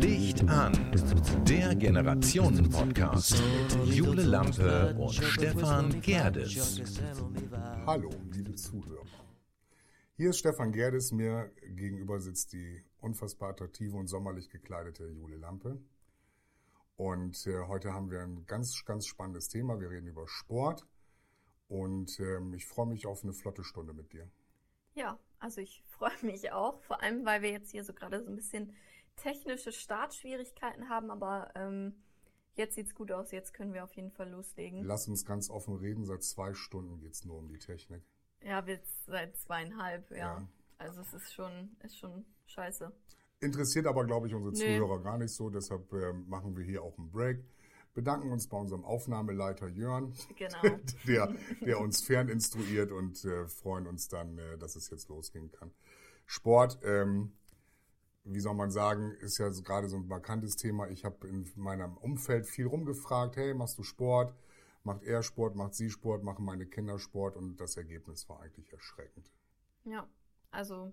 Licht an, der Generationen-Podcast mit Jule Lampe und Stefan Gerdes. Hallo, liebe Zuhörer. Hier ist Stefan Gerdes, mir gegenüber sitzt die unfassbar attraktive und sommerlich gekleidete Jule Lampe. Und äh, heute haben wir ein ganz, ganz spannendes Thema. Wir reden über Sport. Und ähm, ich freue mich auf eine flotte Stunde mit dir. Ja, also ich freue mich auch, vor allem weil wir jetzt hier so gerade so ein bisschen technische Startschwierigkeiten haben, aber ähm, jetzt es gut aus, jetzt können wir auf jeden Fall loslegen. Lass uns ganz offen reden, seit zwei Stunden geht es nur um die Technik. Ja, jetzt seit zweieinhalb, ja. ja. Also es ist schon, ist schon scheiße. Interessiert aber, glaube ich, unsere nee. Zuhörer gar nicht so, deshalb äh, machen wir hier auch einen Break. Bedanken uns bei unserem Aufnahmeleiter Jörn, genau. der, der uns ferninstruiert und äh, freuen uns dann, äh, dass es jetzt losgehen kann. Sport, ähm, wie soll man sagen, ist ja gerade so ein markantes Thema. Ich habe in meinem Umfeld viel rumgefragt, hey, machst du Sport? Macht er Sport, macht sie Sport, machen meine Kinder Sport und das Ergebnis war eigentlich erschreckend. Ja, also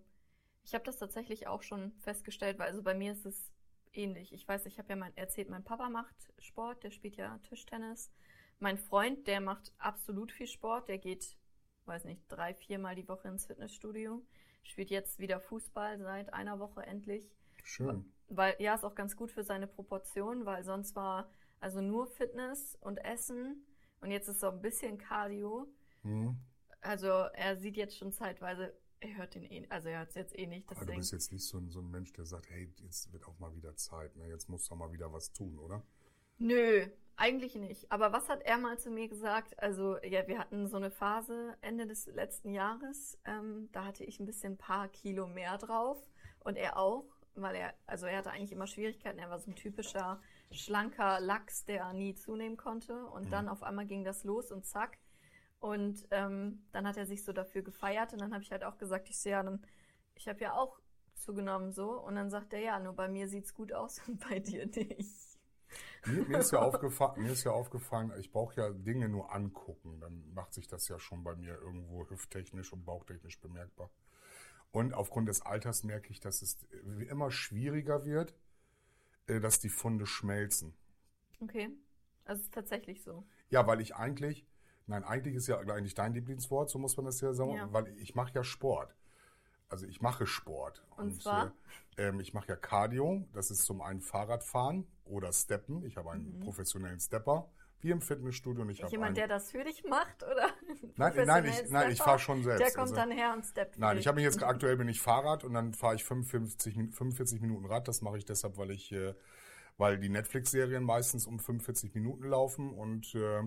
ich habe das tatsächlich auch schon festgestellt, weil also bei mir ist es ähnlich. Ich weiß, ich habe ja mein, erzählt, mein Papa macht Sport, der spielt ja Tischtennis. Mein Freund, der macht absolut viel Sport, der geht, weiß nicht, drei, viermal die Woche ins Fitnessstudio, spielt jetzt wieder Fußball seit einer Woche endlich. Schön. Weil, ja, ist auch ganz gut für seine Proportionen, weil sonst war also nur Fitness und Essen und jetzt ist so ein bisschen Cardio. Mhm. Also er sieht jetzt schon zeitweise er hört den eh, also er hört es jetzt eh nicht. Deswegen. Aber du bist jetzt nicht so ein, so ein Mensch, der sagt, hey, jetzt wird auch mal wieder Zeit, ne? jetzt musst du mal wieder was tun, oder? Nö, eigentlich nicht. Aber was hat er mal zu mir gesagt? Also, ja, wir hatten so eine Phase Ende des letzten Jahres. Ähm, da hatte ich ein bisschen ein paar Kilo mehr drauf und er auch, weil er, also er hatte eigentlich immer Schwierigkeiten. Er war so ein typischer schlanker Lachs, der nie zunehmen konnte. Und mhm. dann auf einmal ging das los und zack, und ähm, dann hat er sich so dafür gefeiert und dann habe ich halt auch gesagt, ich sehe ja dann, ich habe ja auch zugenommen so. Und dann sagt er, ja, nur bei mir sieht es gut aus und bei dir nicht. Mir, mir, ist ja aufgefallen, mir ist ja aufgefallen, ich brauche ja Dinge nur angucken. Dann macht sich das ja schon bei mir irgendwo hüfttechnisch und bauchtechnisch bemerkbar. Und aufgrund des Alters merke ich, dass es immer schwieriger wird, äh, dass die Funde schmelzen. Okay. Also es ist tatsächlich so. Ja, weil ich eigentlich, Nein, eigentlich ist ja eigentlich dein Lieblingswort, so muss man das ja sagen, ja. weil ich mache ja Sport. Also ich mache Sport. Und, und zwar? Äh, ähm, ich mache ja Cardio, das ist zum einen Fahrradfahren oder Steppen. Ich habe einen mhm. professionellen Stepper, wie im Fitnessstudio. Und ich Jemand, einen, der das für dich macht, oder? Nein, nein, ich, nein, ich fahre schon selbst. Der kommt also, dann her und steppt. Nein, ich habe mich jetzt aktuell bin ich Fahrrad und dann fahre ich 55, 45 Minuten Rad. Das mache ich deshalb, weil ich, äh, weil die Netflix-Serien meistens um 45 Minuten laufen und äh,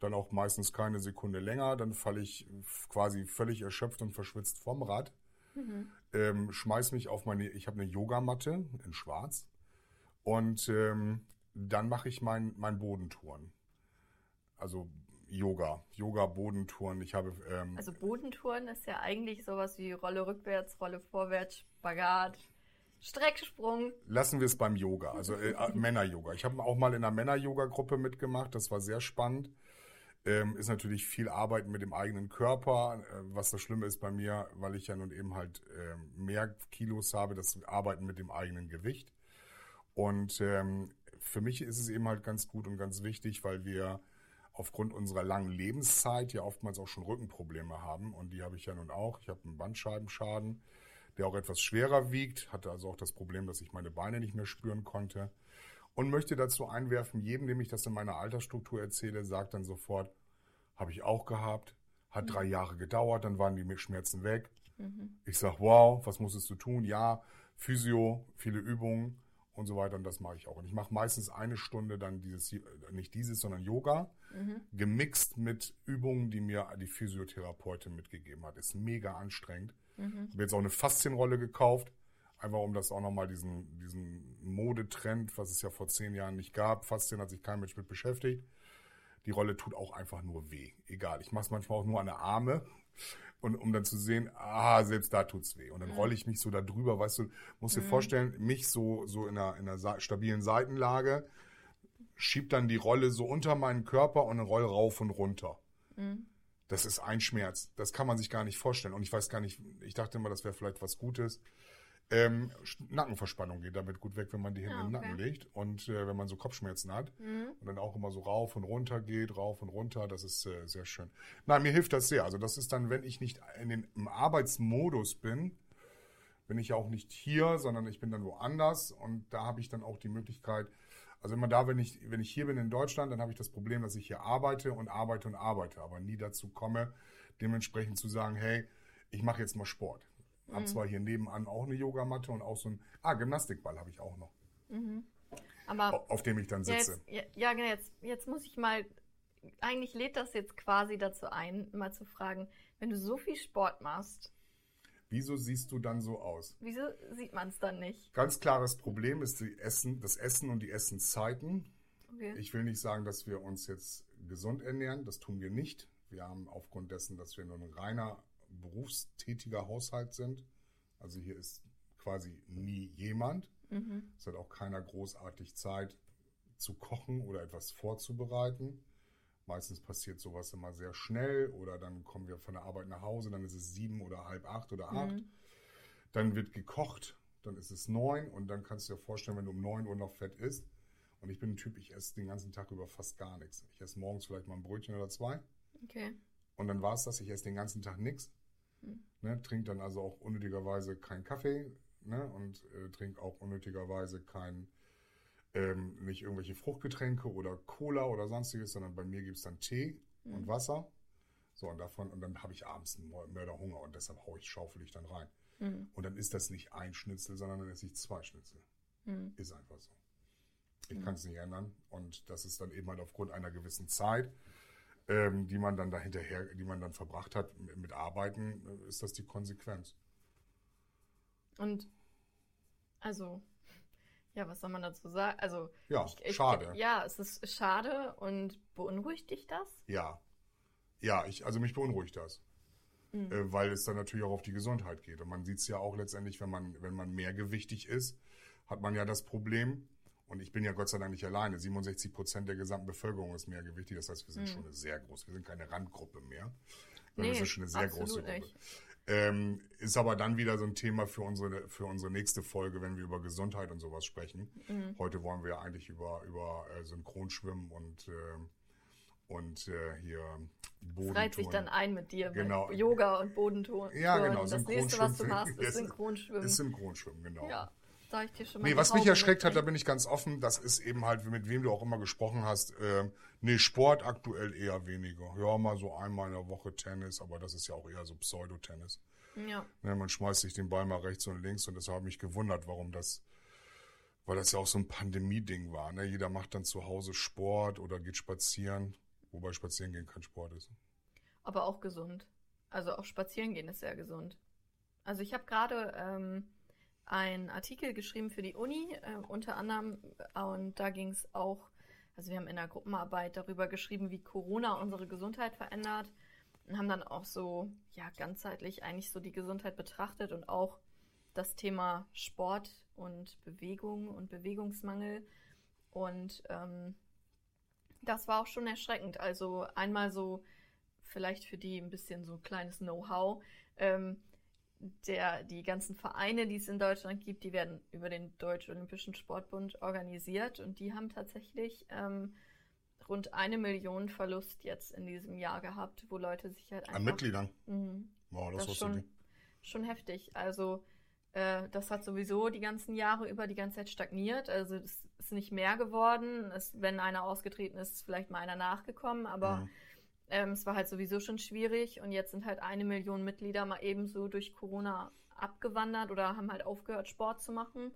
dann auch meistens keine Sekunde länger. Dann falle ich quasi völlig erschöpft und verschwitzt vom Rad. Mhm. Ähm, schmeiß mich auf meine, ich habe eine Yogamatte in Schwarz und ähm, dann mache ich mein, mein Bodentouren. Also Yoga, Yoga, Bodentouren. Ich habe ähm, also Bodentouren ist ja eigentlich sowas wie Rolle rückwärts, Rolle vorwärts, Spagat. Strecksprung. Lassen wir es beim Yoga, also äh, Männer-Yoga. Ich habe auch mal in einer Männer-Yoga-Gruppe mitgemacht, das war sehr spannend. Ähm, ist natürlich viel Arbeit mit dem eigenen Körper, äh, was das Schlimme ist bei mir, weil ich ja nun eben halt äh, mehr Kilos habe, das Arbeiten mit dem eigenen Gewicht. Und ähm, für mich ist es eben halt ganz gut und ganz wichtig, weil wir aufgrund unserer langen Lebenszeit ja oftmals auch schon Rückenprobleme haben. Und die habe ich ja nun auch. Ich habe einen Bandscheibenschaden, der auch etwas schwerer wiegt, hatte also auch das Problem, dass ich meine Beine nicht mehr spüren konnte. Und möchte dazu einwerfen, jedem, dem ich das in meiner Altersstruktur erzähle, sagt dann sofort, habe ich auch gehabt, hat mhm. drei Jahre gedauert, dann waren die Schmerzen weg. Mhm. Ich sage, wow, was musstest du tun? Ja, Physio, viele Übungen und so weiter und das mache ich auch. Und ich mache meistens eine Stunde dann dieses, nicht dieses, sondern Yoga, mhm. gemixt mit Übungen, die mir die Physiotherapeutin mitgegeben hat. Ist mega anstrengend. Mhm. Ich habe jetzt auch eine Faszienrolle gekauft, einfach um das auch nochmal diesen, diesen Modetrend, was es ja vor zehn Jahren nicht gab. Faszien hat sich kein Mensch mit beschäftigt die Rolle tut auch einfach nur weh. Egal, ich mache es manchmal auch nur an der Arme. Und um dann zu sehen, ah, selbst da tut's weh. Und dann rolle ich mich so da drüber, weißt du, musst dir mhm. vorstellen, mich so, so in einer, in einer stabilen Seitenlage, schiebt dann die Rolle so unter meinen Körper und roll rauf und runter. Mhm. das ist ein Schmerz. Das kann man sich gar nicht vorstellen. Und ich weiß gar nicht, ich dachte immer, das wäre vielleicht was Gutes. Ähm, Nackenverspannung geht damit gut weg, wenn man die Hände den okay. Nacken legt und äh, wenn man so Kopfschmerzen hat Mhm. und dann auch immer so rauf und runter geht, rauf und runter, das ist äh, sehr schön. Nein, mir hilft das sehr. Also das ist dann, wenn ich nicht in den, im Arbeitsmodus bin, bin ich ja auch nicht hier, sondern ich bin dann woanders und da habe ich dann auch die Möglichkeit, also immer da, wenn ich, wenn ich hier bin in Deutschland, dann habe ich das Problem, dass ich hier arbeite und arbeite und arbeite, aber nie dazu komme, dementsprechend zu sagen, hey, ich mache jetzt mal Sport. Hab zwar hier nebenan auch eine Yogamatte und auch so ein, ah, Gymnastikball habe ich auch noch, Aber au- auf dem ich dann ja, sitze. jetzt, ja, ja, genau, jetzt, jetzt muss ich mal, eigentlich lädt das jetzt quasi dazu ein, mal zu fragen, wenn du so viel Sport machst, Wieso siehst du dann so aus? wieso sieht man es dann nicht? Ganz klares Problem ist die Essen, das Essen und die Essenszeiten. Okay. Ich will nicht sagen, dass wir uns jetzt gesund ernähren, das tun wir nicht. Wir haben aufgrund dessen, dass wir nur ein reiner berufstätiger Haushalt sind, also hier ist quasi nie jemand, mhm. es hat auch keiner großartig Zeit zu kochen oder etwas vorzubereiten. Meistens passiert sowas immer sehr schnell oder dann kommen wir von der Arbeit nach Hause, dann ist es sieben oder halb acht oder acht. Mhm. Dann wird gekocht, dann ist es neun und dann kannst du dir vorstellen, wenn du um neun Uhr noch fett isst. Und ich bin ein Typ, ich esse den ganzen Tag über fast gar nichts. Ich esse morgens vielleicht mal ein Brötchen oder zwei Okay. und dann war es das. Ich esse den ganzen Tag nichts. Hm. Ne, trinke dann also auch unnötigerweise keinen Kaffee ne, und äh, trinke auch unnötigerweise kein, ähm, nicht irgendwelche Fruchtgetränke oder Cola oder sonstiges, sondern bei mir gibt es dann Tee Hm. und Wasser. So, und davon, und dann habe ich abends einen Mör- Mörderhunger und deshalb haue ich, schaufel ich dann rein. Mhm. Und dann ist das nicht ein Schnitzel, sondern dann esse ich zwei Schnitzel. Mhm. Ist einfach so. Ich kann es nicht ändern. Und das ist dann eben halt aufgrund einer gewissen Zeit, ähm, die man dann dahinterher, die man dann verbracht hat mit, Arbeiten, äh, ist das die Konsequenz. Und also, ja, was soll man dazu sagen? Also, Ja, ich, ich, schade. Ja, es ist schade und beunruhigt dich das? Ja. Ja, ich, also mich beunruhigt das. Mhm. Äh, weil es dann natürlich auch auf die Gesundheit geht. Und man sieht es ja auch letztendlich, wenn man, wenn man mehrgewichtig ist, hat man ja das Problem, und ich bin ja Gott sei Dank nicht alleine, 67 Prozent der gesamten Bevölkerung ist mehrgewichtig. Das heißt, wir sind Mhm. schon eine sehr große, wir sind keine Randgruppe mehr. sondern Nee, wir sind schon eine sehr große Gruppe. nicht. Ähm, ist aber dann wieder so ein Thema für unsere, für unsere nächste Folge, wenn wir über Gesundheit und sowas sprechen. Mhm. Heute wollen wir ja eigentlich über, über äh, Synchronschwimmen und, ähm, und äh, hier Es reiht sich dann ein mit dir. Genau. Mit Yoga und Bodentouren. Ja, genau, Das nächste, was du machst, ist Ist- Synchronschwimmen. Ist Synchronschwimmen, genau. ja, sag ich dir schon mal. Nee, was mich erschreckt hat, da bin ich ganz offen, das ist eben halt, mit wem du auch immer gesprochen hast, ähm, nee, Sport aktuell eher weniger. Ja, mal so einmal in der Woche Tennis, aber das ist ja auch eher so Pseudotennis. Ja, Ne, man schmeißt sich den Ball mal rechts und links und deshalb habe ich mich gewundert, warum das, weil das ja auch so ein Pandemie-Ding war. Ne? Jeder macht dann zu Hause Sport oder geht spazieren, wobei spazieren gehen kein Sport ist. aber auch gesund. Also auch spazieren gehen ist sehr gesund. Also ich habe gerade ähm, einen Artikel geschrieben für die Uni, äh, unter anderem, und da ging es auch, also wir haben in der Gruppenarbeit darüber geschrieben, wie Corona unsere Gesundheit verändert und haben dann auch so, ja, ganzheitlich eigentlich so die Gesundheit betrachtet und auch das Thema Sport und Bewegung und Bewegungsmangel. Und ähm, das war auch schon erschreckend. Also einmal so, vielleicht für die ein bisschen so ein kleines Know-how. Ähm, der, die ganzen Vereine, die es in Deutschland gibt, die werden über den Deutsch-Olympischen Sportbund organisiert und die haben tatsächlich ähm, rund eine Million Verlust jetzt in diesem Jahr gehabt, wo Leute sich halt An einfach... Mitgliedern. Mhm. Wow, Das das, ist schon, schon heftig. Also, äh, das hat sowieso die ganzen Jahre über die ganze Zeit stagniert. Also, es ist nicht mehr geworden. Es, wenn einer ausgetreten ist, ist vielleicht mal einer nachgekommen, aber Mhm. Ähm, es war halt sowieso schon schwierig. Und jetzt sind halt eine Million Mitglieder mal ebenso durch Corona abgewandert oder haben halt aufgehört, Sport zu machen.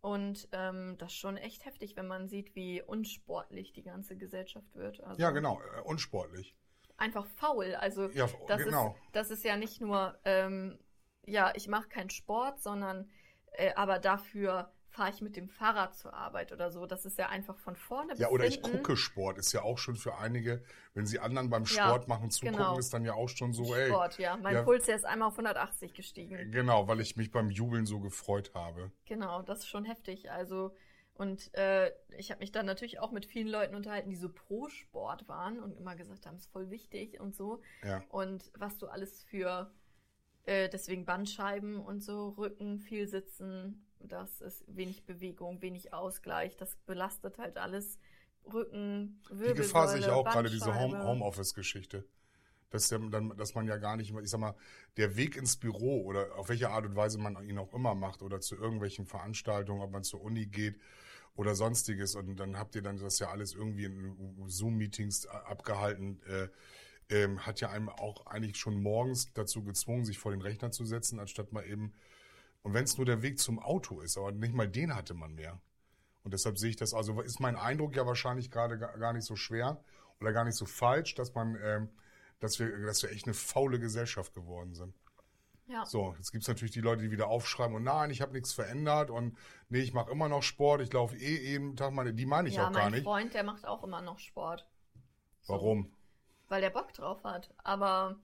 Und ähm, das ist schon echt heftig, wenn man sieht, wie unsportlich die ganze Gesellschaft wird. Also Ja, genau, äh, unsportlich. Einfach faul. Also Ja, das genau. ist, das ist ja nicht nur, ähm, ja, ich mache keinen Sport, sondern äh, aber dafür fahre ich mit dem Fahrrad zur Arbeit oder so. Das ist ja einfach von vorne Ja, bis oder ich hinten gucke Sport, ist ja auch schon für einige, wenn sie anderen beim Ja, Sport machen zugucken, genau. ist dann ja auch schon so, ey. Sport, ja. Mein ja. Puls ist einmal auf 180 gestiegen. Genau, weil ich mich beim Jubeln so gefreut habe. Genau, das ist schon heftig. Also Und äh, ich habe mich dann natürlich auch mit vielen Leuten unterhalten, die so pro Sport waren und immer gesagt haben, es ist voll wichtig und so. Ja. Und was du alles für, äh, deswegen Bandscheiben und so, Rücken, viel Sitzen, das ist wenig Bewegung, wenig Ausgleich, das belastet halt alles. Rücken, Wirbelsäule, Die Gefahr sehe ich auch gerade, diese Home-. Homeoffice-Geschichte. Dass, der, dann, dass man ja gar nicht, ich sag mal, der Weg ins Büro oder auf welche Art und Weise man ihn auch immer macht oder zu irgendwelchen Veranstaltungen, ob man zur Uni geht oder sonstiges und dann habt ihr dann das ja alles irgendwie in Zoom-Meetings abgehalten, äh, ähm, hat ja einem auch eigentlich schon morgens dazu gezwungen, sich vor den Rechner zu setzen, anstatt mal eben, und wenn es nur der Weg zum Auto ist, aber nicht mal den hatte man mehr. Und deshalb sehe ich das, also ist mein Eindruck ja wahrscheinlich gerade ga- gar nicht so schwer oder gar nicht so falsch, dass man, ähm, dass wir, dass wir echt eine faule Gesellschaft geworden sind. Ja. So, jetzt gibt es natürlich die Leute, die wieder aufschreiben und nein, ich habe nichts verändert und nee, ich mache immer noch Sport, ich laufe eh jeden Tag meine, die meine ich ja, auch gar mein nicht. Freund, der macht auch immer noch Sport. So, Warum? Weil der Bock drauf hat. Aber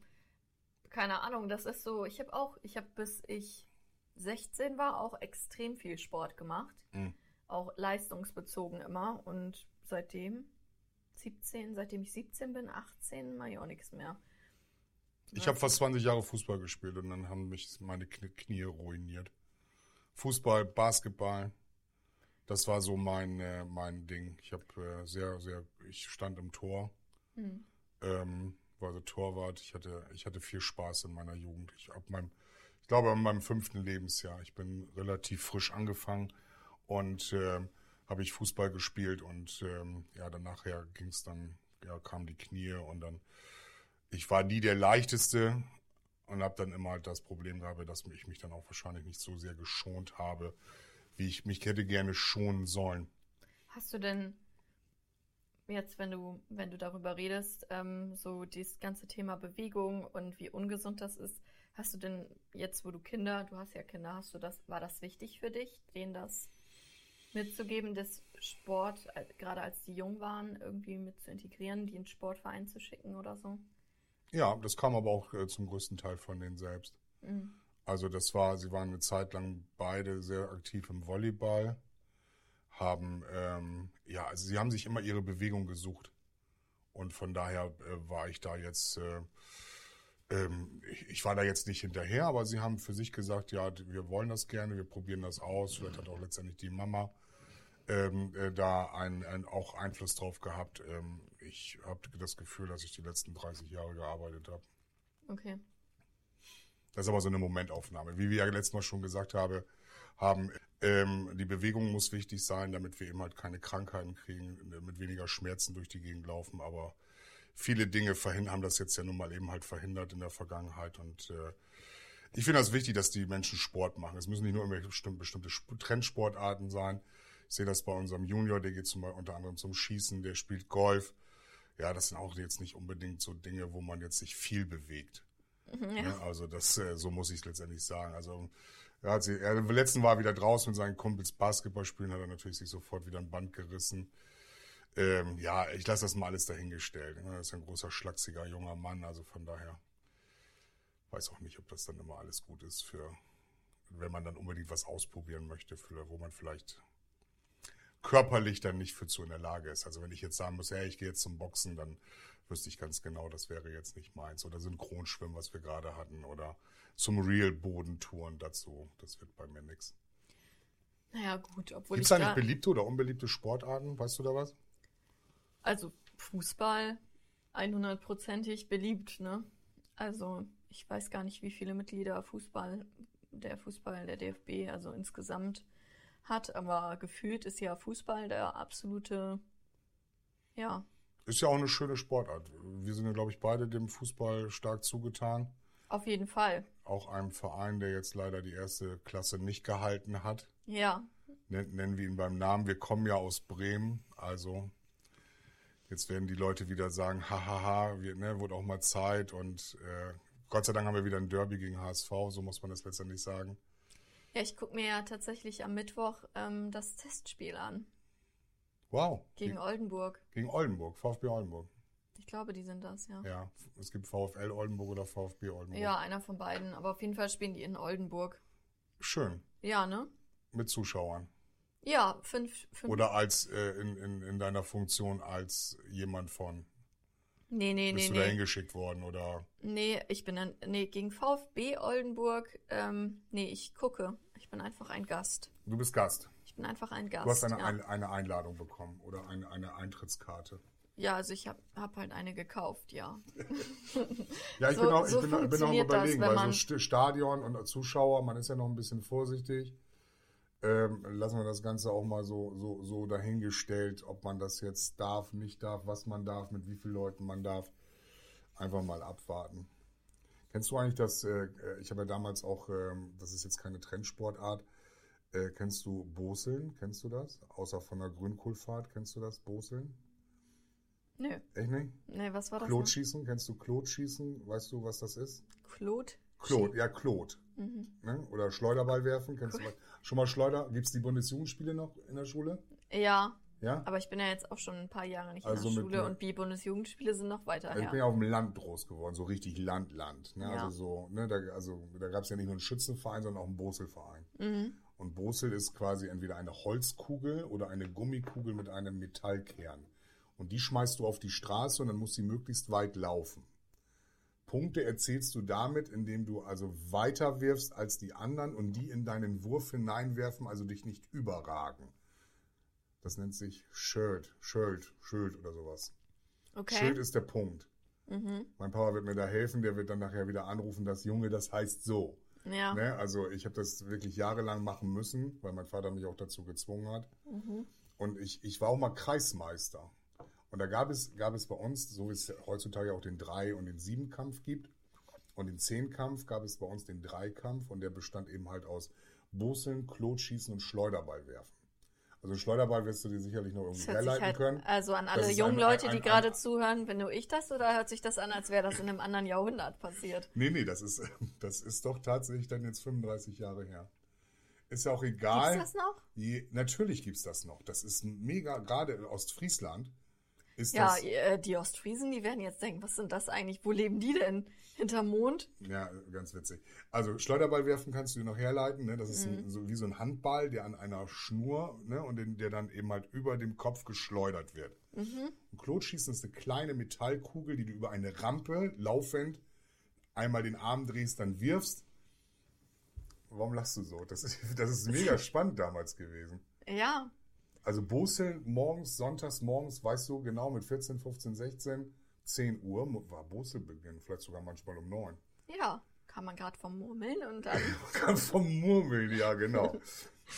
keine Ahnung, das ist so, ich habe auch, ich habe bis ich 16 war auch extrem viel Sport gemacht. Mhm. Auch leistungsbezogen immer. Und seitdem 17, seitdem ich 17 bin, 18, mache ich auch nichts mehr. Ich habe fast 20 Jahre Fußball gespielt und dann haben mich meine Knie, ruiniert. Fußball, Basketball, das war so mein, äh, mein Ding. Ich habe äh, sehr, sehr, ich stand im Tor, Hm. ähm, war so Torwart. Ich hatte, ich hatte viel Spaß in meiner Jugend. Ich, ab meinem, ich glaube, in meinem fünften Lebensjahr. Ich bin relativ frisch angefangen und ähm, habe ich Fußball gespielt und ähm, ja, dann nachher ging es dann, ja, kamen die Knie und dann ich war nie der leichteste und habe dann immer halt das Problem gehabt, dass ich mich dann auch wahrscheinlich nicht so sehr geschont habe, wie ich mich hätte gerne schonen sollen. Hast du denn jetzt, wenn du, wenn du darüber redest, ähm, so dieses ganze Thema Bewegung und wie ungesund das ist, hast du denn jetzt, wo du Kinder, du hast ja Kinder, hast du das, war das wichtig für dich, denen das mitzugeben, das Sport, äh, gerade als die jung waren, irgendwie mit zu integrieren, die in Sportverein zu schicken oder so? Ja, das kam aber auch äh, zum größten Teil von denen selbst. Mhm. Also das war, sie waren eine Zeit lang beide sehr aktiv im Volleyball, haben, ähm, ja, also sie haben sich immer ihre Bewegung gesucht. Und von daher äh, war ich da jetzt, äh, ähm, ich, ich war da jetzt nicht hinterher, aber sie haben für sich gesagt, ja, wir wollen das gerne, wir probieren das aus. Vielleicht hat auch letztendlich die Mama ähm, äh, da ein, ein, auch Einfluss drauf gehabt. Ähm, ich habe das Gefühl, dass ich die letzten 30 Jahre gearbeitet habe. Okay. Das ist aber so eine Momentaufnahme. Wie wir ja letztes Mal schon gesagt habe, haben, ähm, die Bewegung muss wichtig sein, damit wir eben halt keine Krankheiten kriegen, mit weniger Schmerzen durch die Gegend laufen. Aber viele Dinge verhindern, haben das jetzt ja nun mal eben halt verhindert in der Vergangenheit. Und äh, ich finde das wichtig, dass die Menschen Sport machen. Es müssen nicht nur irgendwelche bestimmte, bestimmte Sp- Trendsportarten sein. Ich sehe das bei unserem Junior, der geht zum, Beispiel unter anderem zum Schießen, der spielt Golf. Ja, das sind auch jetzt nicht unbedingt so Dinge, wo man jetzt sich viel bewegt. Ne? Also das, äh, so muss ich es letztendlich sagen. Also er hat sie, er, letzten war er wieder draußen mit seinen Kumpels Basketball spielen, hat er natürlich sich sofort wieder ein Band gerissen. Ähm, ja, ich lasse das mal alles dahingestellt. ne? Er ist ein großer, schlachsiger, junger Mann, also von daher weiß auch nicht, ob das dann immer alles gut ist für, wenn man dann unbedingt was ausprobieren möchte, für, wo man vielleicht körperlich dann nicht für zu in der Lage ist. Also wenn ich jetzt sagen muss, hey, ich gehe jetzt zum Boxen, dann wüsste ich ganz genau, das wäre jetzt nicht meins. Oder Synchronschwimmen, was wir gerade hatten. Oder zum Real-Bodentouren dazu. Das wird bei mir nichts. Naja, gut, obwohl Gibt es da, beliebte oder unbeliebte Sportarten? Weißt du da was? Also Fußball 100%ig beliebt, ne? Also ich weiß gar nicht, wie viele Mitglieder Fußball, der Fußball, der DFB, also insgesamt hat, aber gefühlt ist ja Fußball der absolute, ja, Ist ja auch eine schöne Sportart. Wir sind ja, glaube ich, beide dem Fußball stark zugetan. auf jeden Fall. Auch einem Verein, der jetzt leider die erste Klasse nicht gehalten hat. Ja, Nen- Nennen wir ihn beim Namen. Wir kommen ja aus Bremen, also jetzt werden die Leute wieder sagen, hahaha, wir, ne, wurde auch mal Zeit und äh, Gott sei Dank haben wir wieder ein Derby gegen HSV, so muss man das letztendlich sagen. ja, ich gucke mir ja tatsächlich am Mittwoch ähm, das Testspiel an Wow, gegen gegen, Oldenburg. gegen Oldenburg, VfB Oldenburg. Ich glaube, die sind das, ja. Ja, es gibt VfL Oldenburg oder VfB Oldenburg. Ja, einer von beiden, aber auf jeden Fall spielen die in Oldenburg. Schön, Ja, ne? mit Zuschauern. Ja, fünf, fünf. Oder als äh, in, in, in deiner Funktion als jemand von? Nee, nee, Bist nee, du da nee. hingeschickt worden oder? Nee, ich bin dann, nee, gegen VfB Oldenburg, ähm, nee, ich gucke. Ich bin einfach ein Gast. Du bist Gast. Ich bin einfach ein Gast. Du hast eine, ja. ein, eine Einladung bekommen oder eine, eine Eintrittskarte. ja, also ich habe hab halt eine gekauft, ja. Ja, ich So- bin auch, ich so bin, bin auch das, überlegen, wenn weil so man- St- Stadion und Zuschauer, man ist ja noch ein bisschen vorsichtig. Ähm, lassen wir das Ganze auch mal so, so, so dahingestellt, ob man das jetzt darf, nicht darf, was man darf, mit wie vielen Leuten man darf. Einfach mal abwarten. Kennst du eigentlich das, äh, äh, ich habe ja damals auch, ähm, das ist jetzt keine Trendsportart, äh, kennst du Boseln? Kennst du das? Außer von der Grünkohlfahrt, kennst du das, Boseln? Nö, Echt nicht? nee, was war das? noch? Klotschießen, kennst du Klotschießen? Weißt du, was das ist? Claude? Klot, ja, Klot. Mhm. Ne? Oder Schleuderball werfen. Kennst du mal, schon mal Schleuder? Gibt es die Bundesjugendspiele noch in der Schule? Ja, Ja? aber ich bin ja jetzt auch schon ein paar Jahre nicht Also in der Schule mir- und die Bundesjugendspiele sind noch weiter Also ich her. bin ja auf dem Land groß geworden, so richtig Land, Land. Ne? Ja. Also so, ne, da, also da gab es ja nicht nur einen Schützenverein, sondern auch einen Boselverein. Mhm. Und Bosel ist quasi entweder eine Holzkugel oder eine Gummikugel mit einem Metallkern. Und die schmeißt du auf die Straße und dann muss sie möglichst weit laufen. Punkte erzielst du damit, indem du also weiter wirfst als die anderen und die in deinen Wurf hineinwerfen, also dich nicht überragen. Das nennt sich Shirt, Schild, Schild oder sowas. Okay. Schild ist der Punkt. Mhm. Mein Papa wird mir da helfen, der wird dann nachher wieder anrufen, das Junge, das heißt so. Ja. Ne? Also ich habe das wirklich jahrelang machen müssen, weil mein Vater mich auch dazu gezwungen hat. Mhm. Und ich, ich war auch mal Kreismeister. Und da gab es, gab es bei uns, so wie es heutzutage auch den Drei- und den Siebenkampf gibt, und den Zehnkampf gab es bei uns den Dreikampf und der bestand eben halt aus Busseln, Klotschießen und Schleuderball werfen. Also Schleuderball wirst du dir sicherlich noch irgendwie herleiten halt, können. also an alle jungen ein- Leute, ein- die ein- gerade ein- zuhören, bin nur ich das oder hört sich das an, als wäre das in einem anderen Jahrhundert passiert? Nee, nee, das ist, das ist doch tatsächlich dann jetzt 35 Jahre her. Ist ja auch Gibt's egal. das noch? Je, natürlich gibt's das noch. Das ist mega, gerade in Ostfriesland ist Ja, das. äh, die Ostfriesen, die werden jetzt denken, was sind das eigentlich? Wo leben die denn? Hinterm Mond? Ja, ganz witzig. Also Schleuderball werfen kannst du dir noch herleiten. Ne? Das ist Mhm. ein, so wie so ein Handball, der an einer Schnur ne? und den, der dann eben halt über dem Kopf geschleudert wird. Mhm. Und Klotschießen ist eine kleine Metallkugel, die du über eine Rampe laufend einmal den Arm drehst, dann wirfst. Warum lachst du so? Das ist, das ist mega spannend damals gewesen. Ja, Also Bosel morgens, sonntags morgens, weißt du genau, mit 14, 15, 16, 10 Uhr war Boselbeginn, vielleicht sogar manchmal um 9. ja. Kann man gerade vom Murmeln und dann. Ganz vom Murmeln, ja, genau.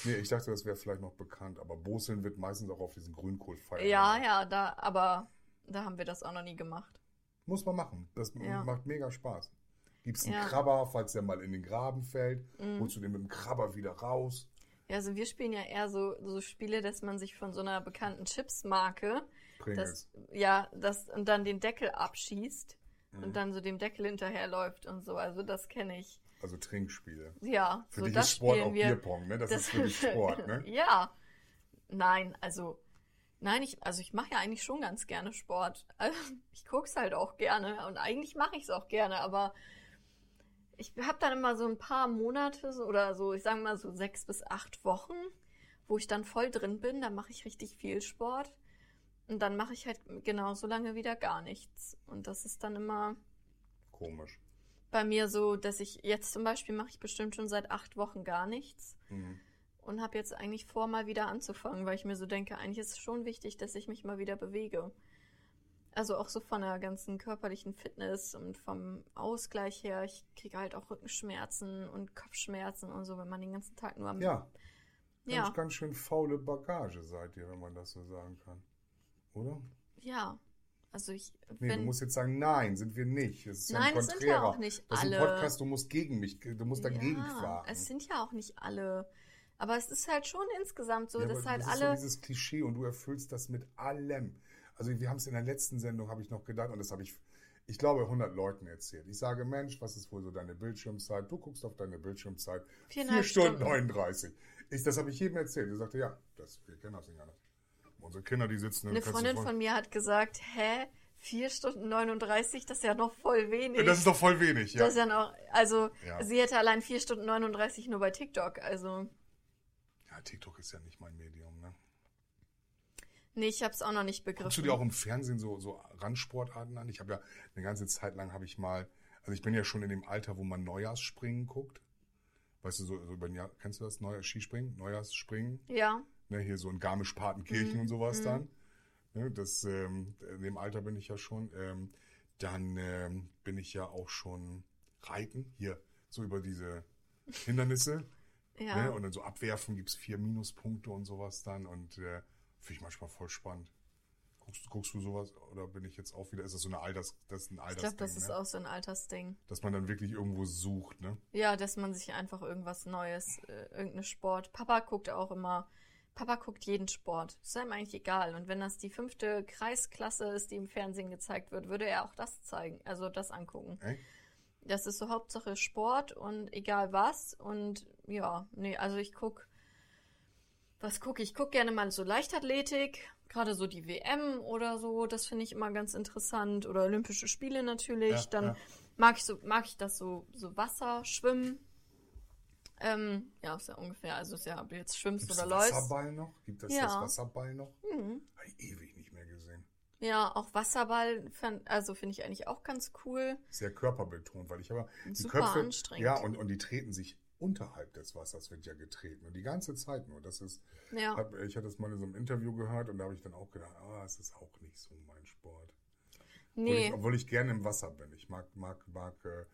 nee, ich dachte, das wäre vielleicht noch bekannt, aber Boseln wird meistens auch auf diesen Grünkohlfeiern. ja, ja, da, aber da haben wir das auch noch nie gemacht. Muss man machen. Das Ja. macht mega Spaß. Gibst einen Ja. Krabber, falls der mal in den Graben fällt, Mhm. holst du den mit dem Krabber wieder raus. Ja, also wir spielen ja eher so, so Spiele, dass man sich von so einer bekannten Chipsmarke, das, ja, das und dann den Deckel abschießt Mhm. und dann so dem Deckel hinterherläuft und so. Also das kenne ich. Also Trinkspiele. Ja, Für so dich das ist Sport auch wir. Bierpong, ne? Das, ist für dich Sport, ne? ja. Nein, also nein, ich also ich mache ja eigentlich schon ganz gerne Sport. Also, ich guck's halt auch gerne und eigentlich mache ich es auch gerne, aber ich habe dann immer so ein paar Monate so, oder so, ich sage mal so sechs bis acht Wochen, wo ich dann voll drin bin. Da mache ich richtig viel Sport und dann mache ich halt genau so lange wieder gar nichts. Und das ist dann immer Komisch. bei mir so, dass ich jetzt zum Beispiel mache ich bestimmt schon seit acht Wochen gar nichts Mhm. und habe jetzt eigentlich vor, mal wieder anzufangen, weil ich mir so denke, eigentlich ist es schon wichtig, dass ich mich mal wieder bewege. Also auch so von der ganzen körperlichen Fitness und vom Ausgleich her. Ich kriege halt auch Rückenschmerzen und Kopfschmerzen und so, wenn man den ganzen Tag nur am. Ja, ganz, ja, ganz schön faule Bagage seid ihr, wenn man das so sagen kann. Oder? ja. Also ich Nee, du musst jetzt sagen, nein, sind wir nicht. Das ist Nein, ja es sind ja auch nicht Das ist ein alle. Podcast, du musst gegen mich, du musst dagegen ja, fahren. es sind ja auch nicht alle. Aber es ist halt schon insgesamt so, Ja, dass halt das ist alle. so dieses Klischee und du erfüllst das mit allem. Also wir haben es in der letzten Sendung, habe ich noch gedacht, und das habe ich, ich glaube, 100 Leuten erzählt. Ich sage, Mensch, was ist wohl so deine Bildschirmzeit? Du guckst auf deine Bildschirmzeit. Viereinhalb 4 Stunden Stunden. 39. Ich, das habe ich jedem erzählt. Er sagte, ja, das, wir kennen das nicht anders. Unsere Kinder, die sitzen... Eine kannst du Freundin von mir hat gesagt, hä, 4 Stunden 39, das ist ja noch voll wenig. Das ist doch voll wenig, ja. Das ist ja noch, also Ja. sie hätte allein 4 Stunden 39 nur bei TikTok, also Ja, Ja, TikTok ist ja nicht mein Medium, ne? Nee, ich habe es auch noch nicht begriffen. Guckst du dir auch im Fernsehen so, so Randsportarten an? Ich habe ja eine ganze Zeit lang habe ich mal, also ich bin ja schon in dem Alter, wo man Neujahrsspringen guckt. Weißt du, so, so über ein Jahr, kennst du das? Neujahr Skispringen? Neujahrsspringen? Ja. Ne, hier so in Garmisch-Partenkirchen Mhm, und sowas mhm. dann. Ne, das, ähm, in dem Alter bin ich ja schon. Ähm, dann ähm, bin ich ja auch schon reiten, hier so über diese Hindernisse. Ja. Ne? Und dann so abwerfen gibt's vier Minuspunkte und sowas dann. Und äh, finde ich manchmal voll spannend. Guckst, guckst du sowas oder bin ich jetzt auch wieder, ist das so eine Alters, das ist ein ich Altersding, glaube, das ist ne? auch so ein Altersding. dass man dann wirklich irgendwo sucht, ne? Ja, dass man sich einfach irgendwas Neues, äh, irgendeine Sport. Papa guckt auch immer, Papa guckt jeden Sport. Ist ihm eigentlich egal. Und wenn das die fünfte Kreisklasse ist, die im Fernsehen gezeigt wird, würde er auch das zeigen, also das angucken. Echt? Das ist so Hauptsache Sport und egal was. Und ja, nee, also ich guck, was gucke ich? Ich gucke gerne mal so Leichtathletik, gerade so die WM oder so. Das finde ich immer ganz interessant. Oder Olympische Spiele natürlich. Ja, Dann ja. mag ich so, mag ich das so, so Wasser, Schwimmen. Ähm, ja, ist ja ungefähr, also ist ja, ob du jetzt schwimmst Gibt's oder läufst. Wasserball noch? Gibt es Ja. das Wasserball noch? Mhm. Habe ich ewig nicht mehr gesehen. Ja, auch Wasserball, also finde ich eigentlich auch ganz cool. Sehr körperbetont, weil ich aber die Super Köpfe, anstrengend. ja, und, und die treten sich unterhalb des Wassers wird ja getreten und die ganze Zeit nur. Das ist, Ja. hab, ich hatte das mal in so einem Interview gehört und da habe ich dann auch gedacht, ah, es ist auch nicht so mein Sport. Obwohl, Nee. ich, obwohl ich gerne im Wasser bin. Ich mag, mag, mag, äh,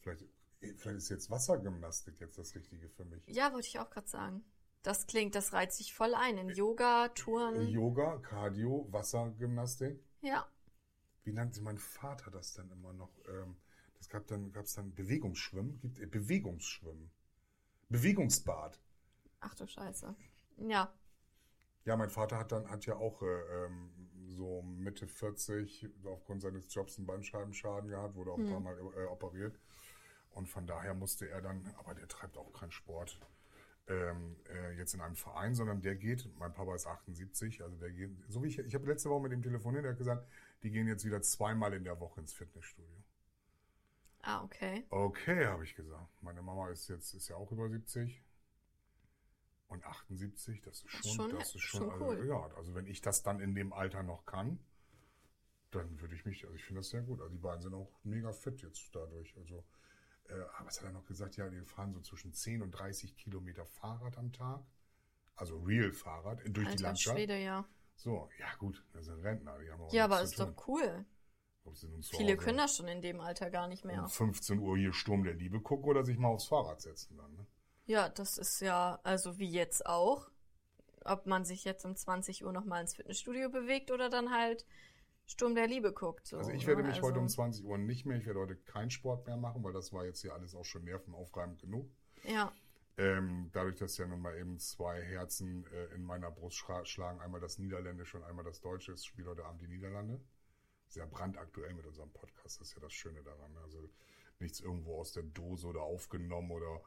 vielleicht, vielleicht ist jetzt Wassergymnastik jetzt das Richtige für mich. Ja, wollte ich auch gerade sagen. Das klingt, das reizt sich voll ein. In Yoga, Touren. Yoga, Cardio, Wassergymnastik. Ja. Wie nannte mein Vater das dann immer noch? Ähm, das gab dann, gab's dann Bewegungsschwimmen, gibt äh, Bewegungsschwimmen. Bewegungsbad. Ach du Scheiße. Ja. Ja, mein Vater hat dann hat ja auch äh, ähm, so Mitte 40 aufgrund seines Jobs einen Bandscheibenschaden gehabt, wurde auch ein paar Mal äh, operiert. Und von daher musste er dann, aber der treibt auch keinen Sport ähm, äh, jetzt in einem Verein, sondern der geht, mein Papa ist 78, also der geht, so wie ich, ich habe letzte Woche mit ihm telefoniert, der hat gesagt, die gehen jetzt wieder zweimal in der Woche ins Fitnessstudio. Ah, okay. Okay, habe ich gesagt. Meine Mama ist jetzt ist ja auch über 70 und 78. Das ist schon, schon- das ist schon, schon also, cool. ja, also wenn ich das dann in dem Alter noch kann, dann würde ich mich, also ich finde das sehr gut. Also die beiden sind auch mega fit jetzt dadurch. Also, äh, aber was hat er noch gesagt? Ja, die fahren so zwischen 10 und 30 Kilometer Fahrrad am Tag. Also Real Fahrrad durch die Alter Landschaft. Schwede, ja. So, ja gut, das sind Rentner, die haben auch Ja, aber ist tun. doch cool. Ob sie nun zu Viele Hause können das schon in dem Alter gar nicht mehr. um 15 Uhr hier Sturm der Liebe gucken oder sich mal aufs Fahrrad setzen dann. Ne? Ja, das ist ja, also wie jetzt auch. Ob man sich jetzt um 20 Uhr nochmal ins Fitnessstudio bewegt oder dann halt Sturm der Liebe guckt. So, Also ich werde ne? mich Also- heute um 20 Uhr nicht mehr, ich werde heute keinen Sport mehr machen, weil das war jetzt hier alles auch schon nervenaufreibend genug. Ja, Ähm, dadurch, dass ja nun mal eben zwei Herzen äh, in meiner Brust schlagen, einmal das Niederländische und einmal das Deutsche, es spielt heute Abend die Niederlande. Sehr brandaktuell mit unserem Podcast, das ist ja das Schöne daran. Also nichts irgendwo aus der Dose oder aufgenommen oder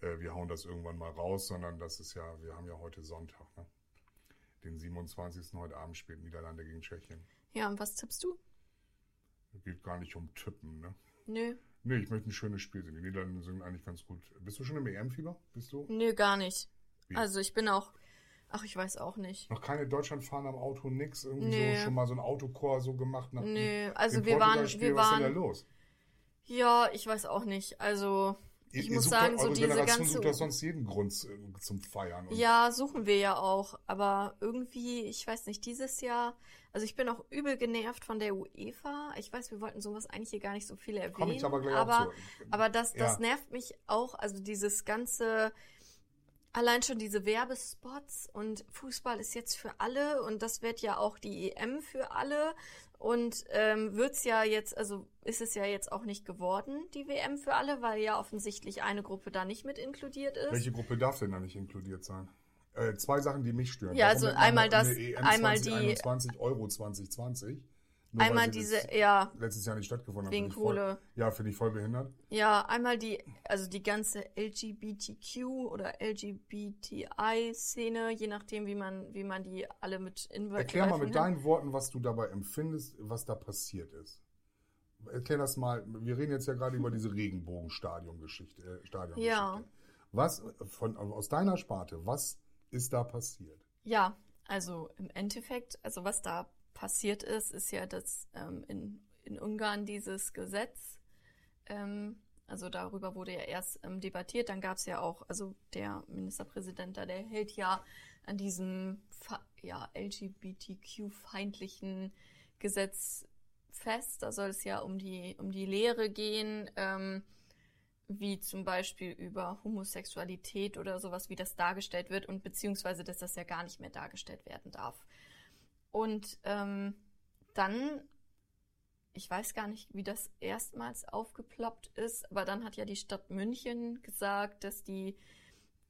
äh, wir hauen das irgendwann mal raus, sondern das ist ja, wir haben ja heute Sonntag, ne? Den 27. heute Abend spielt Niederlande gegen Tschechien. ja, und was tippst du? Geht gar nicht um Tippen, ne? Nö, Nee, ich möchte ein schönes Spiel sehen. Die Niederlande sind eigentlich ganz gut. Bist du schon im EM-Fieber? Bist du? nö, gar nicht. Wie? Also ich bin auch, ach, ich weiß auch nicht. Noch keine Deutschland-Fahren am Auto, nix. Irgendwie Nee. so schon mal so ein Autochor so gemacht. Nach Nö, also wir waren, wir Was ist denn da waren, los? ja, ich weiß auch nicht. Also ich muss sucht sagen, so diese Generation ganze sucht doch sonst jeden Grund äh, zum Feiern. Ja, suchen wir ja auch. Aber irgendwie, ich weiß nicht, dieses Jahr, also ich bin auch übel genervt von der UEFA. Ich weiß, wir wollten sowas eigentlich hier gar nicht so viel erwähnen. Komme ich aber gleich aber, zu. aber das, das Ja. nervt mich auch. Also dieses ganze, allein schon diese Werbespots und Fußball ist jetzt für alle und das wird ja auch die EM für alle. Und ähm, wird's ja jetzt, also ist es ja jetzt auch nicht geworden, die WM für alle, weil ja offensichtlich eine Gruppe da nicht mit inkludiert ist. Welche Gruppe darf denn da nicht inkludiert sein? Äh, zwei Sachen, die mich stören. Ja, Warum also einmal das- EM einmal die- 2021 Euro 2020. Nur Einmal diese, das ja, letztes Jahr nicht stattgefunden hat. Wegen finde ich voll- Kohle. Ja, finde ich voll behindert. Ja, einmal die, also die ganze LGBTQ oder LGBTI-Szene, je nachdem, wie man, wie man die alle mit involviert. Erklär mal mit deinen Worten, was du dabei empfindest, was da passiert ist. Erklär das mal. Wir reden jetzt ja gerade über diese Regenbogenstadion-Geschichte. Äh, Stadiongeschichte. Ja. Was von aus deiner Sparte? Was ist da passiert? Ja, also im Endeffekt, also was da passiert ist, ist ja, dass ähm, in, in Ungarn dieses Gesetz, ähm, also darüber wurde ja erst ähm, debattiert, dann gab es ja auch, also der Ministerpräsident da, der hält ja an diesem ja, LGBTQ-feindlichen Gesetz fest. Da soll es ja um die, um die Lehre gehen, ähm, wie zum Beispiel über Homosexualität oder sowas, wie das dargestellt wird und beziehungsweise, dass das ja gar nicht mehr dargestellt werden darf. Und ähm, dann, ich weiß gar nicht, wie das erstmals aufgeploppt ist, aber dann hat ja die Stadt München gesagt, dass die,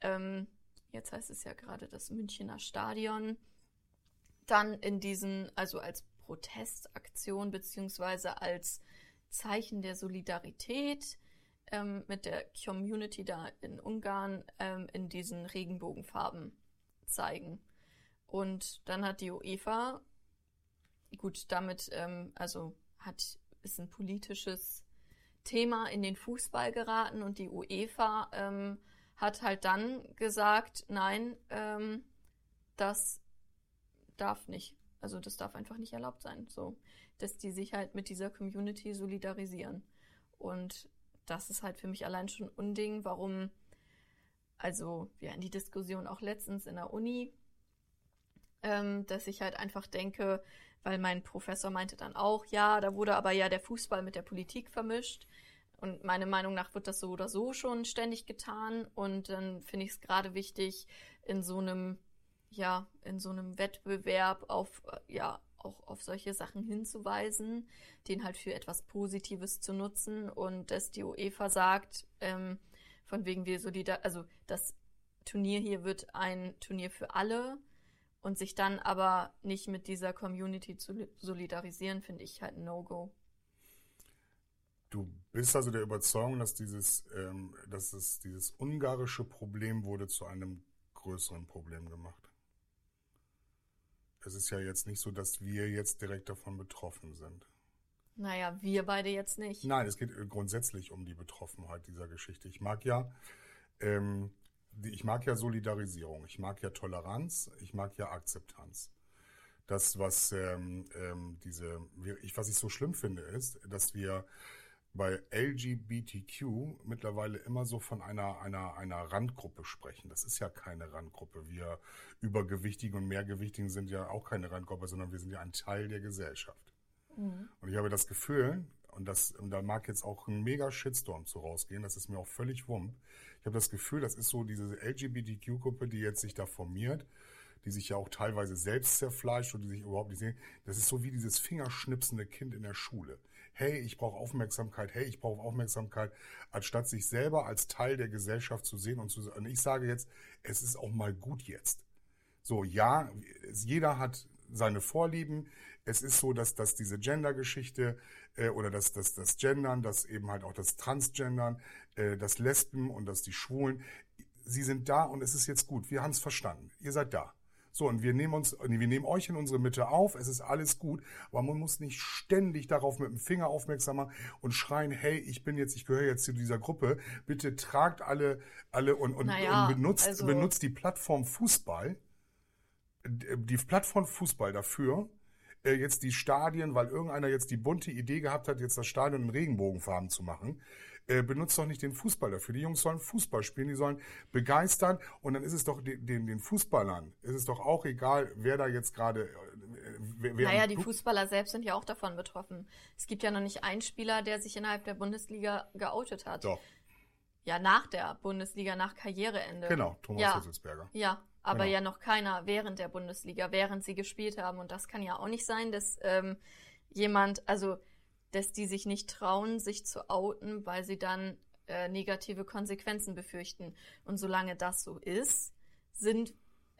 ähm, jetzt heißt es ja gerade das Münchener Stadion, dann in diesen, also als Protestaktion beziehungsweise als Zeichen der Solidarität ähm, mit der Community da in Ungarn ähm, in diesen Regenbogenfarben zeigen. Und dann hat die UEFA, gut, damit, ähm, also hat, ist ein politisches Thema in den Fußball geraten und die UEFA ähm, hat halt dann gesagt, nein, ähm, das darf nicht. Also das darf einfach nicht erlaubt sein, so, dass die sich halt mit dieser Community solidarisieren. Und das ist halt für mich allein schon ein Unding, warum, also wir hatten die Diskussion auch letztens in der Uni, ähm, dass ich halt einfach denke, weil mein Professor meinte dann auch, ja, da wurde aber ja der Fußball mit der Politik vermischt. Und meiner Meinung nach wird das so oder so schon ständig getan. Und dann finde ich es gerade wichtig, in so einem, ja, in so einem Wettbewerb auf, ja, auch auf solche Sachen hinzuweisen, den halt für etwas Positives zu nutzen und dass die UEFA sagt, ähm, von wegen wir solidar, also das Turnier hier wird ein Turnier für alle und sich dann aber nicht mit dieser Community zu solidarisieren, finde ich halt ein No-Go. Du bist also der Überzeugung, dass dieses, ähm, dass es dieses ungarische Problem wurde zu einem größeren Problem gemacht es ist ja jetzt nicht so, dass wir jetzt direkt davon betroffen sind. Naja, wir beide jetzt nicht. Nein, es geht grundsätzlich um die Betroffenheit dieser Geschichte. Ich mag ja, ähm, ich mag ja Solidarisierung, ich mag ja Toleranz, ich mag ja Akzeptanz. Das, was ähm, ähm, diese, ich, was ich so schlimm finde, ist, dass wir bei LGBTQ mittlerweile immer so von einer, einer, einer Randgruppe sprechen. Das ist ja keine Randgruppe. Wir Übergewichtigen und Mehrgewichtigen sind ja auch keine Randgruppe, sondern wir sind ja ein Teil der Gesellschaft. Mhm. Und ich habe das Gefühl, und, das, und da mag jetzt auch ein mega Shitstorm zu rausgehen, das ist mir auch völlig wump. Ich habe das Gefühl, das ist so diese LGBTQ-Gruppe, die jetzt sich da formiert, die sich ja auch teilweise selbst zerfleischt und die sich überhaupt nicht sehen. Das ist so wie dieses fingerschnipsende Kind in der Schule hey, ich brauche Aufmerksamkeit, hey, ich brauche Aufmerksamkeit, anstatt sich selber als Teil der Gesellschaft zu sehen und zu und ich sage jetzt, es ist auch mal gut jetzt. So, ja, jeder hat seine Vorlieben. Es ist so, dass, dass diese Gender-Geschichte äh, oder das, das, das Gendern, das eben halt auch das Transgendern, äh, das Lesben und das die Schwulen, sie sind da und es ist jetzt gut. Wir haben es verstanden. Ihr seid da. So, und wir nehmen uns, wir nehmen euch in unsere Mitte auf, es ist alles gut, aber man muss nicht ständig darauf mit dem Finger aufmerksam machen und schreien, hey, ich bin jetzt, ich gehöre jetzt zu dieser Gruppe, bitte tragt alle, alle und, und, naja, und benutzt, also benutzt die Plattform Fußball, die Plattform Fußball dafür, äh, jetzt die Stadien, weil irgendeiner jetzt die bunte Idee gehabt hat, jetzt das Stadion in Regenbogenfarben zu machen äh, benutzt doch nicht den Fußball dafür. Die Jungs sollen Fußball spielen, die sollen begeistern und dann ist es doch den, den, den Fußballern, ist es doch auch egal, wer da jetzt gerade. Äh, naja, die Fußballer selbst sind ja auch davon betroffen. Es gibt ja noch nicht einen Spieler, der sich innerhalb der Bundesliga geoutet hat. Doch. Ja, nach der Bundesliga, nach Karriereende. Genau, Thomas ja, Hitzelsberger. Ja, aber genau. ja noch keiner während der Bundesliga, während sie gespielt haben. Und das kann ja auch nicht sein, dass ähm, jemand, also dass die sich nicht trauen, sich zu outen, weil sie dann äh, negative Konsequenzen befürchten. Und solange das so ist, sind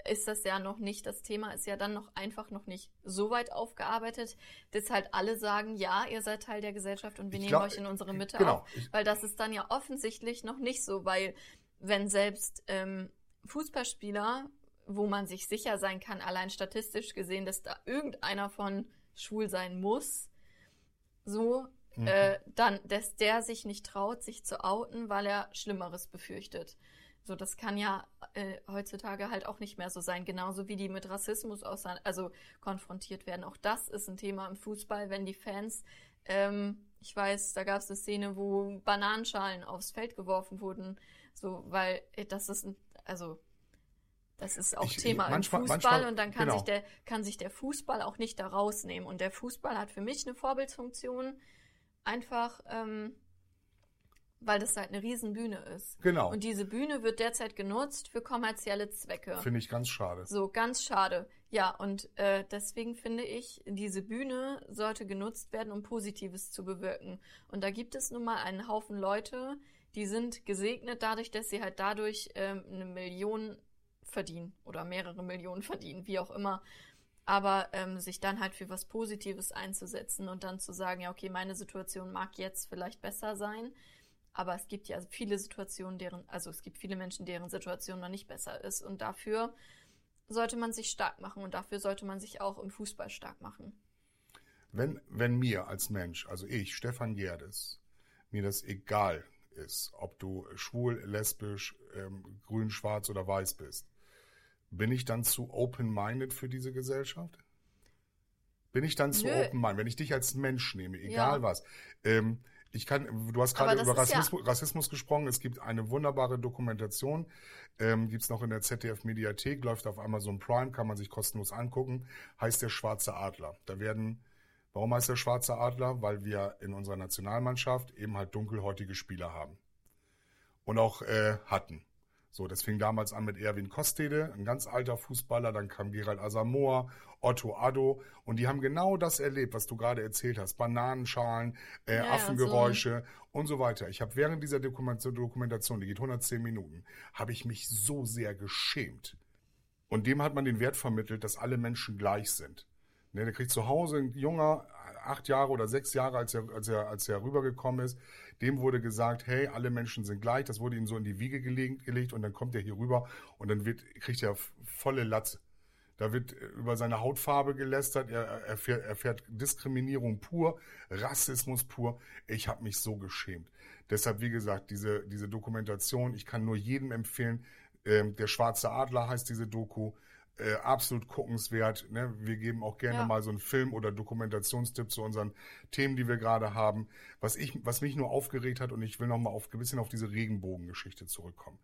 ist das ja noch nicht, das Thema ist ja dann noch einfach noch nicht so weit aufgearbeitet, dass halt alle sagen, ja, ihr seid Teil der Gesellschaft und wir ich nehmen glaub, euch in unsere Mitte genau, auf. Weil das ist dann ja offensichtlich noch nicht so, weil wenn selbst ähm, Fußballspieler, wo man sich sicher sein kann, allein statistisch gesehen, dass da irgendeiner von schwul sein muss, so, mhm. äh, dann, dass der sich nicht traut, sich zu outen, weil er Schlimmeres befürchtet. So, das kann ja äh, heutzutage halt auch nicht mehr so sein, genauso wie die mit Rassismus also konfrontiert werden. Auch das ist ein Thema im Fußball, wenn die Fans, ähm, ich weiß, da gab es eine Szene, wo Bananenschalen aufs Feld geworfen wurden, so, weil das ist ein, also das ist auch Ich- Thema manchmal- im Fußball manchmal- und dann kann, genau. sich der, kann sich der Fußball auch nicht da rausnehmen. Und der Fußball hat für mich eine Vorbildfunktion, einfach ähm, weil das halt eine Riesenbühne ist. Genau. Und diese Bühne wird derzeit genutzt für kommerzielle Zwecke. Finde ich ganz schade. So, ganz schade. Ja, und äh, deswegen finde ich, diese Bühne sollte genutzt werden, um Positives zu bewirken. Und da gibt es nun mal einen Haufen Leute, die sind gesegnet dadurch, dass sie halt dadurch ähm, eine Million verdienen oder mehrere Millionen verdienen, wie auch immer. Aber ähm, sich dann halt für was Positives einzusetzen und dann zu sagen, ja, okay, meine Situation mag jetzt vielleicht besser sein, aber es gibt ja viele Situationen, deren, also es gibt viele Menschen, deren Situation noch nicht besser ist. Und dafür sollte man sich stark machen und dafür sollte man sich auch im Fußball stark machen. Wenn, wenn mir als Mensch, also ich, Stefan Gerdes, mir das egal ist, ob du schwul, lesbisch, ähm, grün, schwarz oder weiß bist, bin ich dann zu open-minded für diese Gesellschaft? Bin ich dann zu open-minded, wenn ich dich als Mensch nehme, egal Ja. was? Ähm, ich kann, du hast gerade über ist ja- Rassismus, Rassismus gesprochen. Es gibt eine wunderbare Dokumentation, ähm, gibt's noch in der ZDF-Mediathek, läuft auf Amazon Prime, kann man sich kostenlos angucken, heißt der Schwarze Adler. Da werden, warum heißt der Schwarze Adler? Weil wir in unserer Nationalmannschaft eben halt dunkelhäutige Spieler haben. Und auch äh, hatten. So, das fing damals an mit Erwin Kostede, ein ganz alter Fußballer, dann kam Gerald Asamoah, Otto Addo und die haben genau das erlebt, was du gerade erzählt hast. Bananenschalen, äh, Ja, Affengeräusche und so weiter. Ich habe während dieser Dokumentation, die geht 110 Minuten, habe ich mich so sehr geschämt. Und dem hat man den Wert vermittelt, dass alle Menschen gleich sind. Ne, der kriegt zu Hause ein junger, acht Jahre oder sechs Jahre, als er, als er, als er rübergekommen ist, dem wurde gesagt, hey, alle Menschen sind gleich. Das wurde ihm so in die Wiege gelegt, gelegt und dann kommt er hier rüber und dann wird, kriegt er volle Latze. Da wird äh, über seine Hautfarbe gelästert, er er erfährt, erfährt Diskriminierung pur, Rassismus pur. Ich habe mich so geschämt. Deshalb, wie gesagt, diese, diese Dokumentation, ich kann nur jedem empfehlen, ähm, der Schwarze Adler heißt diese Doku, äh, absolut guckenswert. Ne? Wir geben auch gerne Ja. mal so einen Film- oder Dokumentationstipp zu unseren Themen, die wir gerade haben. Was, ich, was mich nur aufgeregt hat, und ich will noch mal auf, ein bisschen auf diese Regenbogengeschichte zurückkommen.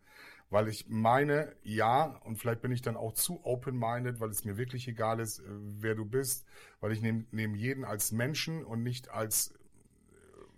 Weil ich meine, ja, und vielleicht bin ich dann auch zu open-minded, weil es mir wirklich egal ist, äh, wer du bist, weil ich nehme nehm jeden als Menschen und nicht als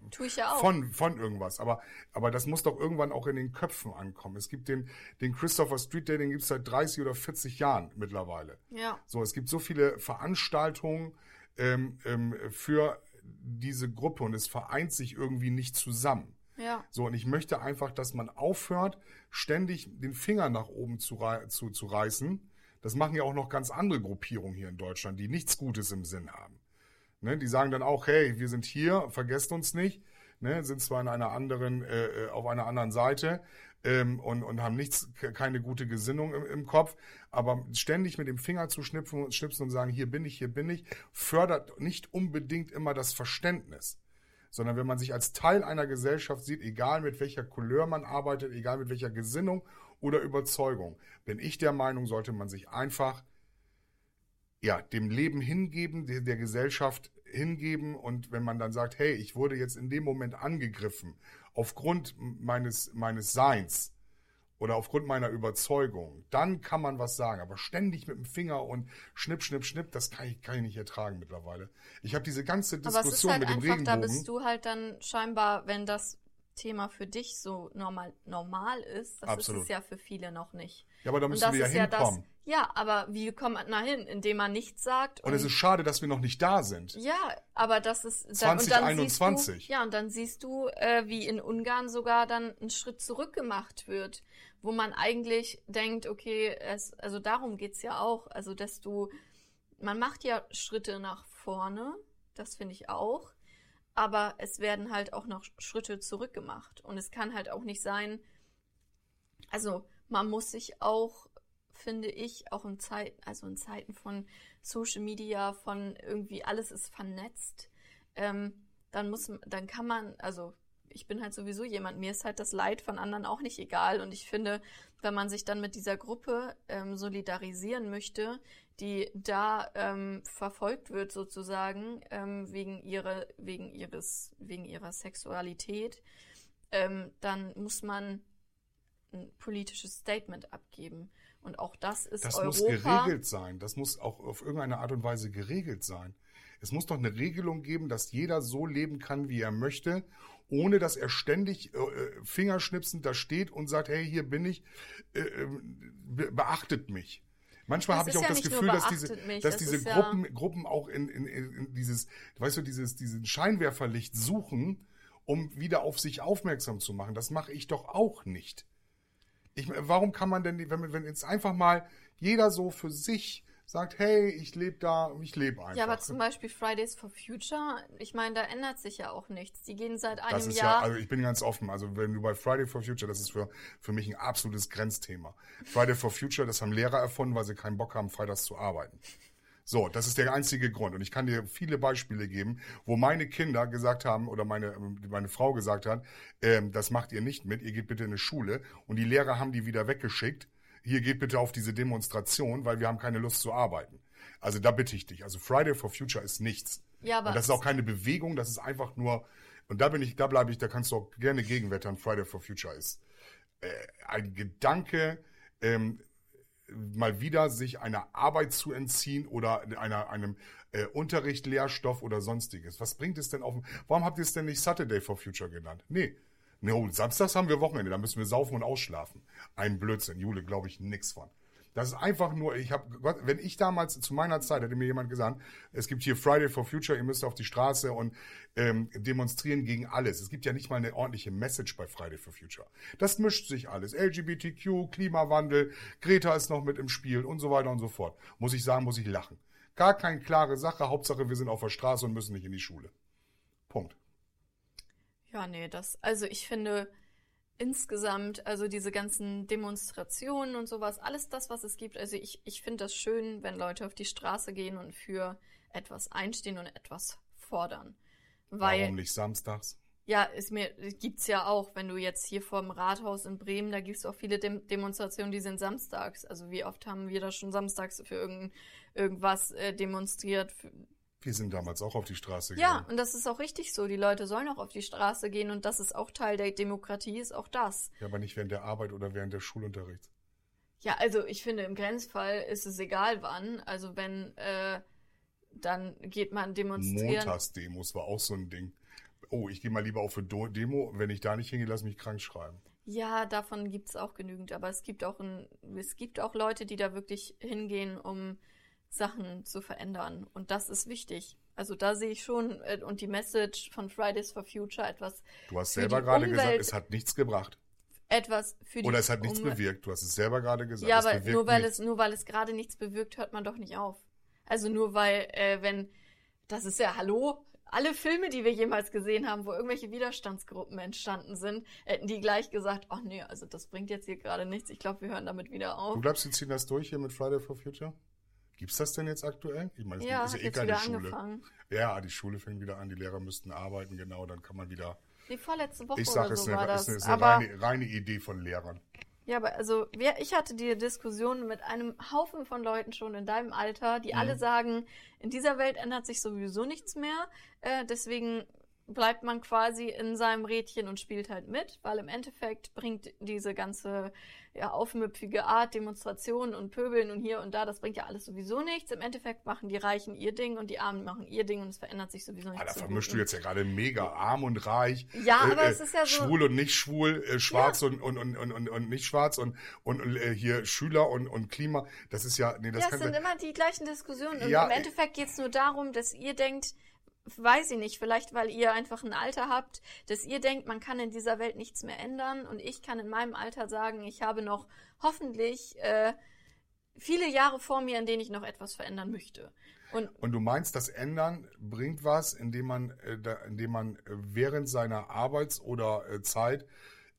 Tue ich ja auch. von, von irgendwas. Aber, aber das muss doch irgendwann auch in den Köpfen ankommen. Es gibt den, den Christopher Street Day, den gibt es seit 30 oder 40 Jahren mittlerweile. ja. So, es gibt so viele Veranstaltungen ähm, ähm, für diese Gruppe und es vereint sich irgendwie nicht zusammen. Ja. So, und ich möchte einfach, dass man aufhört, ständig den Finger nach oben zu, zu, zu reißen. Das machen ja auch noch ganz andere Gruppierungen hier in Deutschland, die nichts Gutes im Sinn haben. Ne, die sagen dann auch, hey, wir sind hier, vergesst uns nicht, ne, sind zwar in einer anderen, äh, äh, auf einer anderen Seite ähm, und, und haben nichts, ke- keine gute Gesinnung im, im Kopf, aber ständig mit dem Finger zu schnipsen und, schnipsen und sagen, hier bin ich, hier bin ich, fördert nicht unbedingt immer das Verständnis sondern wenn man sich als Teil einer Gesellschaft sieht, egal mit welcher Couleur man arbeitet, egal mit welcher Gesinnung oder Überzeugung, bin ich der Meinung, sollte man sich einfach ja, dem Leben hingeben, der, der Gesellschaft hingeben und wenn man dann sagt, hey, ich wurde jetzt in dem Moment angegriffen aufgrund meines meines Seins oder aufgrund meiner Überzeugung, dann kann man was sagen. Aber ständig mit dem Finger und schnipp, schnipp, schnipp, das kann ich, kann ich nicht ertragen mittlerweile. Ich habe diese ganze Aber es ist Diskussion halt mit dem einfach, da Regenbogen. bist du halt dann scheinbar, wenn das Thema für dich so normal, normal ist, das Absolut. ist es ja für viele noch nicht. ja, aber da Und müssen das wir ja ist ja das. hinkommen. Ja, aber wie kommt man da hin? Indem man nichts sagt. und es ist schade, dass wir noch nicht da sind. Ja, aber das ist dann, und dann siehst 2021. du, ja und dann siehst du, äh, wie in Ungarn sogar dann ein Schritt zurück gemacht wird, wo man eigentlich denkt, okay, es, also darum geht's ja auch, also dass du, man macht ja Schritte nach vorne, das finde ich auch, aber es werden halt auch noch Schritte zurück gemacht und es kann halt auch nicht sein, also man muss sich auch finde ich, auch in Zeiten, also in Zeiten von Social Media, von irgendwie alles ist vernetzt, ähm, dann muss dann kann man, also ich bin halt sowieso jemand, mir ist halt das Leid von anderen auch nicht egal. Und ich finde, wenn man sich dann mit dieser Gruppe ähm, solidarisieren möchte, die da ähm, verfolgt wird sozusagen ähm, wegen ihrer wegen ihres wegen ihrer Sexualität, ähm, dann muss man ein politisches Statement abgeben. Und auch das ist Das Europa. muss geregelt sein. Das muss auch auf irgendeine Art und Weise geregelt sein. Es muss doch eine Regelung geben, dass jeder so leben kann, wie er möchte, ohne dass er ständig äh, äh, fingerschnipsend da steht und sagt, hey, hier bin ich, äh, äh, be beachtet mich. Manchmal habe ich auch ja das Gefühl, dass diese, mich, dass es diese ist ja- Gruppen, Gruppen auch in, in, in in dieses, weißt du, dieses, diesen Scheinwerferlicht suchen, um wieder auf sich aufmerksam zu machen. Das mache ich doch auch nicht. Ich, warum kann man denn, wenn, wenn jetzt einfach mal jeder so für sich sagt, hey, ich lebe da, ich lebe einfach. Ja, aber zum Beispiel Fridays for Future, ich meine, da ändert sich ja auch nichts. Die gehen seit einem das ist Jahr. ja, also ich bin ganz offen. Also wenn du bei Friday for Future, das ist für, für mich ein absolutes Grenzthema. Friday for Future, das haben Lehrer erfunden, weil sie keinen Bock haben, freitags zu arbeiten. So, das ist der einzige Grund. Und ich kann dir viele Beispiele geben, wo meine Kinder gesagt haben oder meine, meine Frau gesagt hat, ähm, das macht ihr nicht mit, ihr geht bitte in eine Schule. Und die Lehrer haben die wieder weggeschickt. Hier geht bitte auf diese Demonstration, weil wir haben keine Lust zu arbeiten. Also da bitte ich dich. Also Friday for Future ist nichts. Ja, aber und das ist auch keine Bewegung, das ist einfach nur, und da bin ich, da bleibe ich, da kannst du auch gerne gegenwettern, Friday for Future ist äh, ein Gedanke, ähm, mal wieder sich einer Arbeit zu entziehen oder einer, einem äh, Unterricht, Lehrstoff oder sonstiges. Was bringt es denn auf? Warum habt ihr es denn nicht Saturday for Future genannt? Nee. No, samstags haben wir Wochenende, da müssen wir saufen und ausschlafen. Ein Blödsinn, Jule, glaube ich nix von. Das ist einfach nur, ich habe, wenn ich damals zu meiner Zeit hätte mir jemand gesagt, es gibt hier Friday for Future, ihr müsst auf die Straße und ähm, demonstrieren gegen alles. Es gibt ja nicht mal eine ordentliche Message bei Friday for Future. Das mischt sich alles. LGBTQ, Klimawandel, Greta ist noch mit im Spiel und so weiter und so fort. Muss ich sagen, muss ich lachen. Gar keine klare Sache. Hauptsache, wir sind auf der Straße und müssen nicht in die Schule. Punkt. Ja, nee, das, also ich finde insgesamt, also diese ganzen Demonstrationen und sowas, alles das, was es gibt, also ich, ich finde das schön, wenn Leute auf die Straße gehen und für etwas einstehen und etwas fordern. Weil, Warum nicht samstags? ja, ist mir, gibt's ja auch, wenn du jetzt hier vorm Rathaus in Bremen, da gibt's auch viele Dem Demonstrationen, die sind samstags. Also wie oft haben wir da schon samstags für irgend, irgendwas äh, demonstriert? Für, Wir sind damals auch auf die Straße ja, gegangen. und das ist auch richtig so. Die Leute sollen auch auf die Straße gehen und das ist auch Teil der Demokratie, ist auch das. Ja, aber nicht während der Arbeit oder während des Schulunterrichts. Ja, also ich finde, im Grenzfall ist es egal wann. Also wenn, äh, dann geht man demonstrieren. Montagsdemos war auch so ein Ding. Oh, ich gehe mal lieber auf eine Demo. Wenn ich da nicht hingehe, lass mich krank schreiben. Ja, davon gibt's auch genügend. Aber es gibt auch ein, es gibt auch Leute, die da wirklich hingehen, um Sachen zu verändern. Und das ist wichtig. Also da sehe ich schon, äh, und die Message von Fridays for Future etwas, Du hast selber gerade gesagt, Umwelt- es hat nichts gebracht. etwas für die Oder es hat nichts Umwelt- bewirkt. Du hast es selber gerade gesagt. Ja, aber nur weil nichts. es nur weil es gerade nichts bewirkt, hört man doch nicht auf. Also nur weil, äh, wenn, das ist ja, hallo, alle Filme, die wir jemals gesehen haben, wo irgendwelche Widerstandsgruppen entstanden sind, hätten die gleich gesagt, ach nee, also das bringt jetzt hier gerade nichts. Ich glaube, wir hören damit wieder auf. Du glaubst, sie ziehen das durch hier mit Friday for Future? Gibt's das denn jetzt aktuell? Ich meine, es ja, ist ja eh keine Schule. angefangen. Ja, die Schule fängt wieder an, die Lehrer müssten arbeiten, genau, dann kann man wieder. Die vorletzte Woche Ich sag, oder es so ist war eine, das. ist eine, ist eine aber reine, reine Idee von Lehrern. Ja, aber also wir, ich hatte die Diskussion mit einem Haufen von Leuten schon in deinem Alter, die Mhm. alle sagen, in dieser Welt ändert sich sowieso nichts mehr. Äh, deswegen bleibt man quasi in seinem Rädchen und spielt halt mit, weil im Endeffekt bringt diese ganze ja, aufmüpfige Art, Demonstrationen und Pöbeln und hier und da, das bringt ja alles sowieso nichts. Im Endeffekt machen die Reichen ihr Ding und die Armen machen ihr Ding und es verändert sich sowieso Ah, nichts. da zum vermischst du Guten. jetzt ja gerade mega arm und reich. Ja, aber es ist ja so- Schwul und nicht schwul, äh, schwarz und, und, und, und, und, und nicht schwarz und, und, und äh, hier Schüler und, und Klima. Das ist ja, nee, das ja, kann sind immer die gleichen Diskussionen. Und Ja, im Endeffekt geht es nur darum, dass ihr denkt, weiß ich nicht, vielleicht weil ihr einfach ein Alter habt, dass ihr denkt, man kann in dieser Welt nichts mehr ändern. Und ich kann in meinem Alter sagen, ich habe noch hoffentlich äh, viele Jahre vor mir, in denen ich noch etwas verändern möchte. Und Und du meinst, das Ändern bringt was, indem man, äh, da, indem man äh, während seiner Arbeits- oder äh, Zeit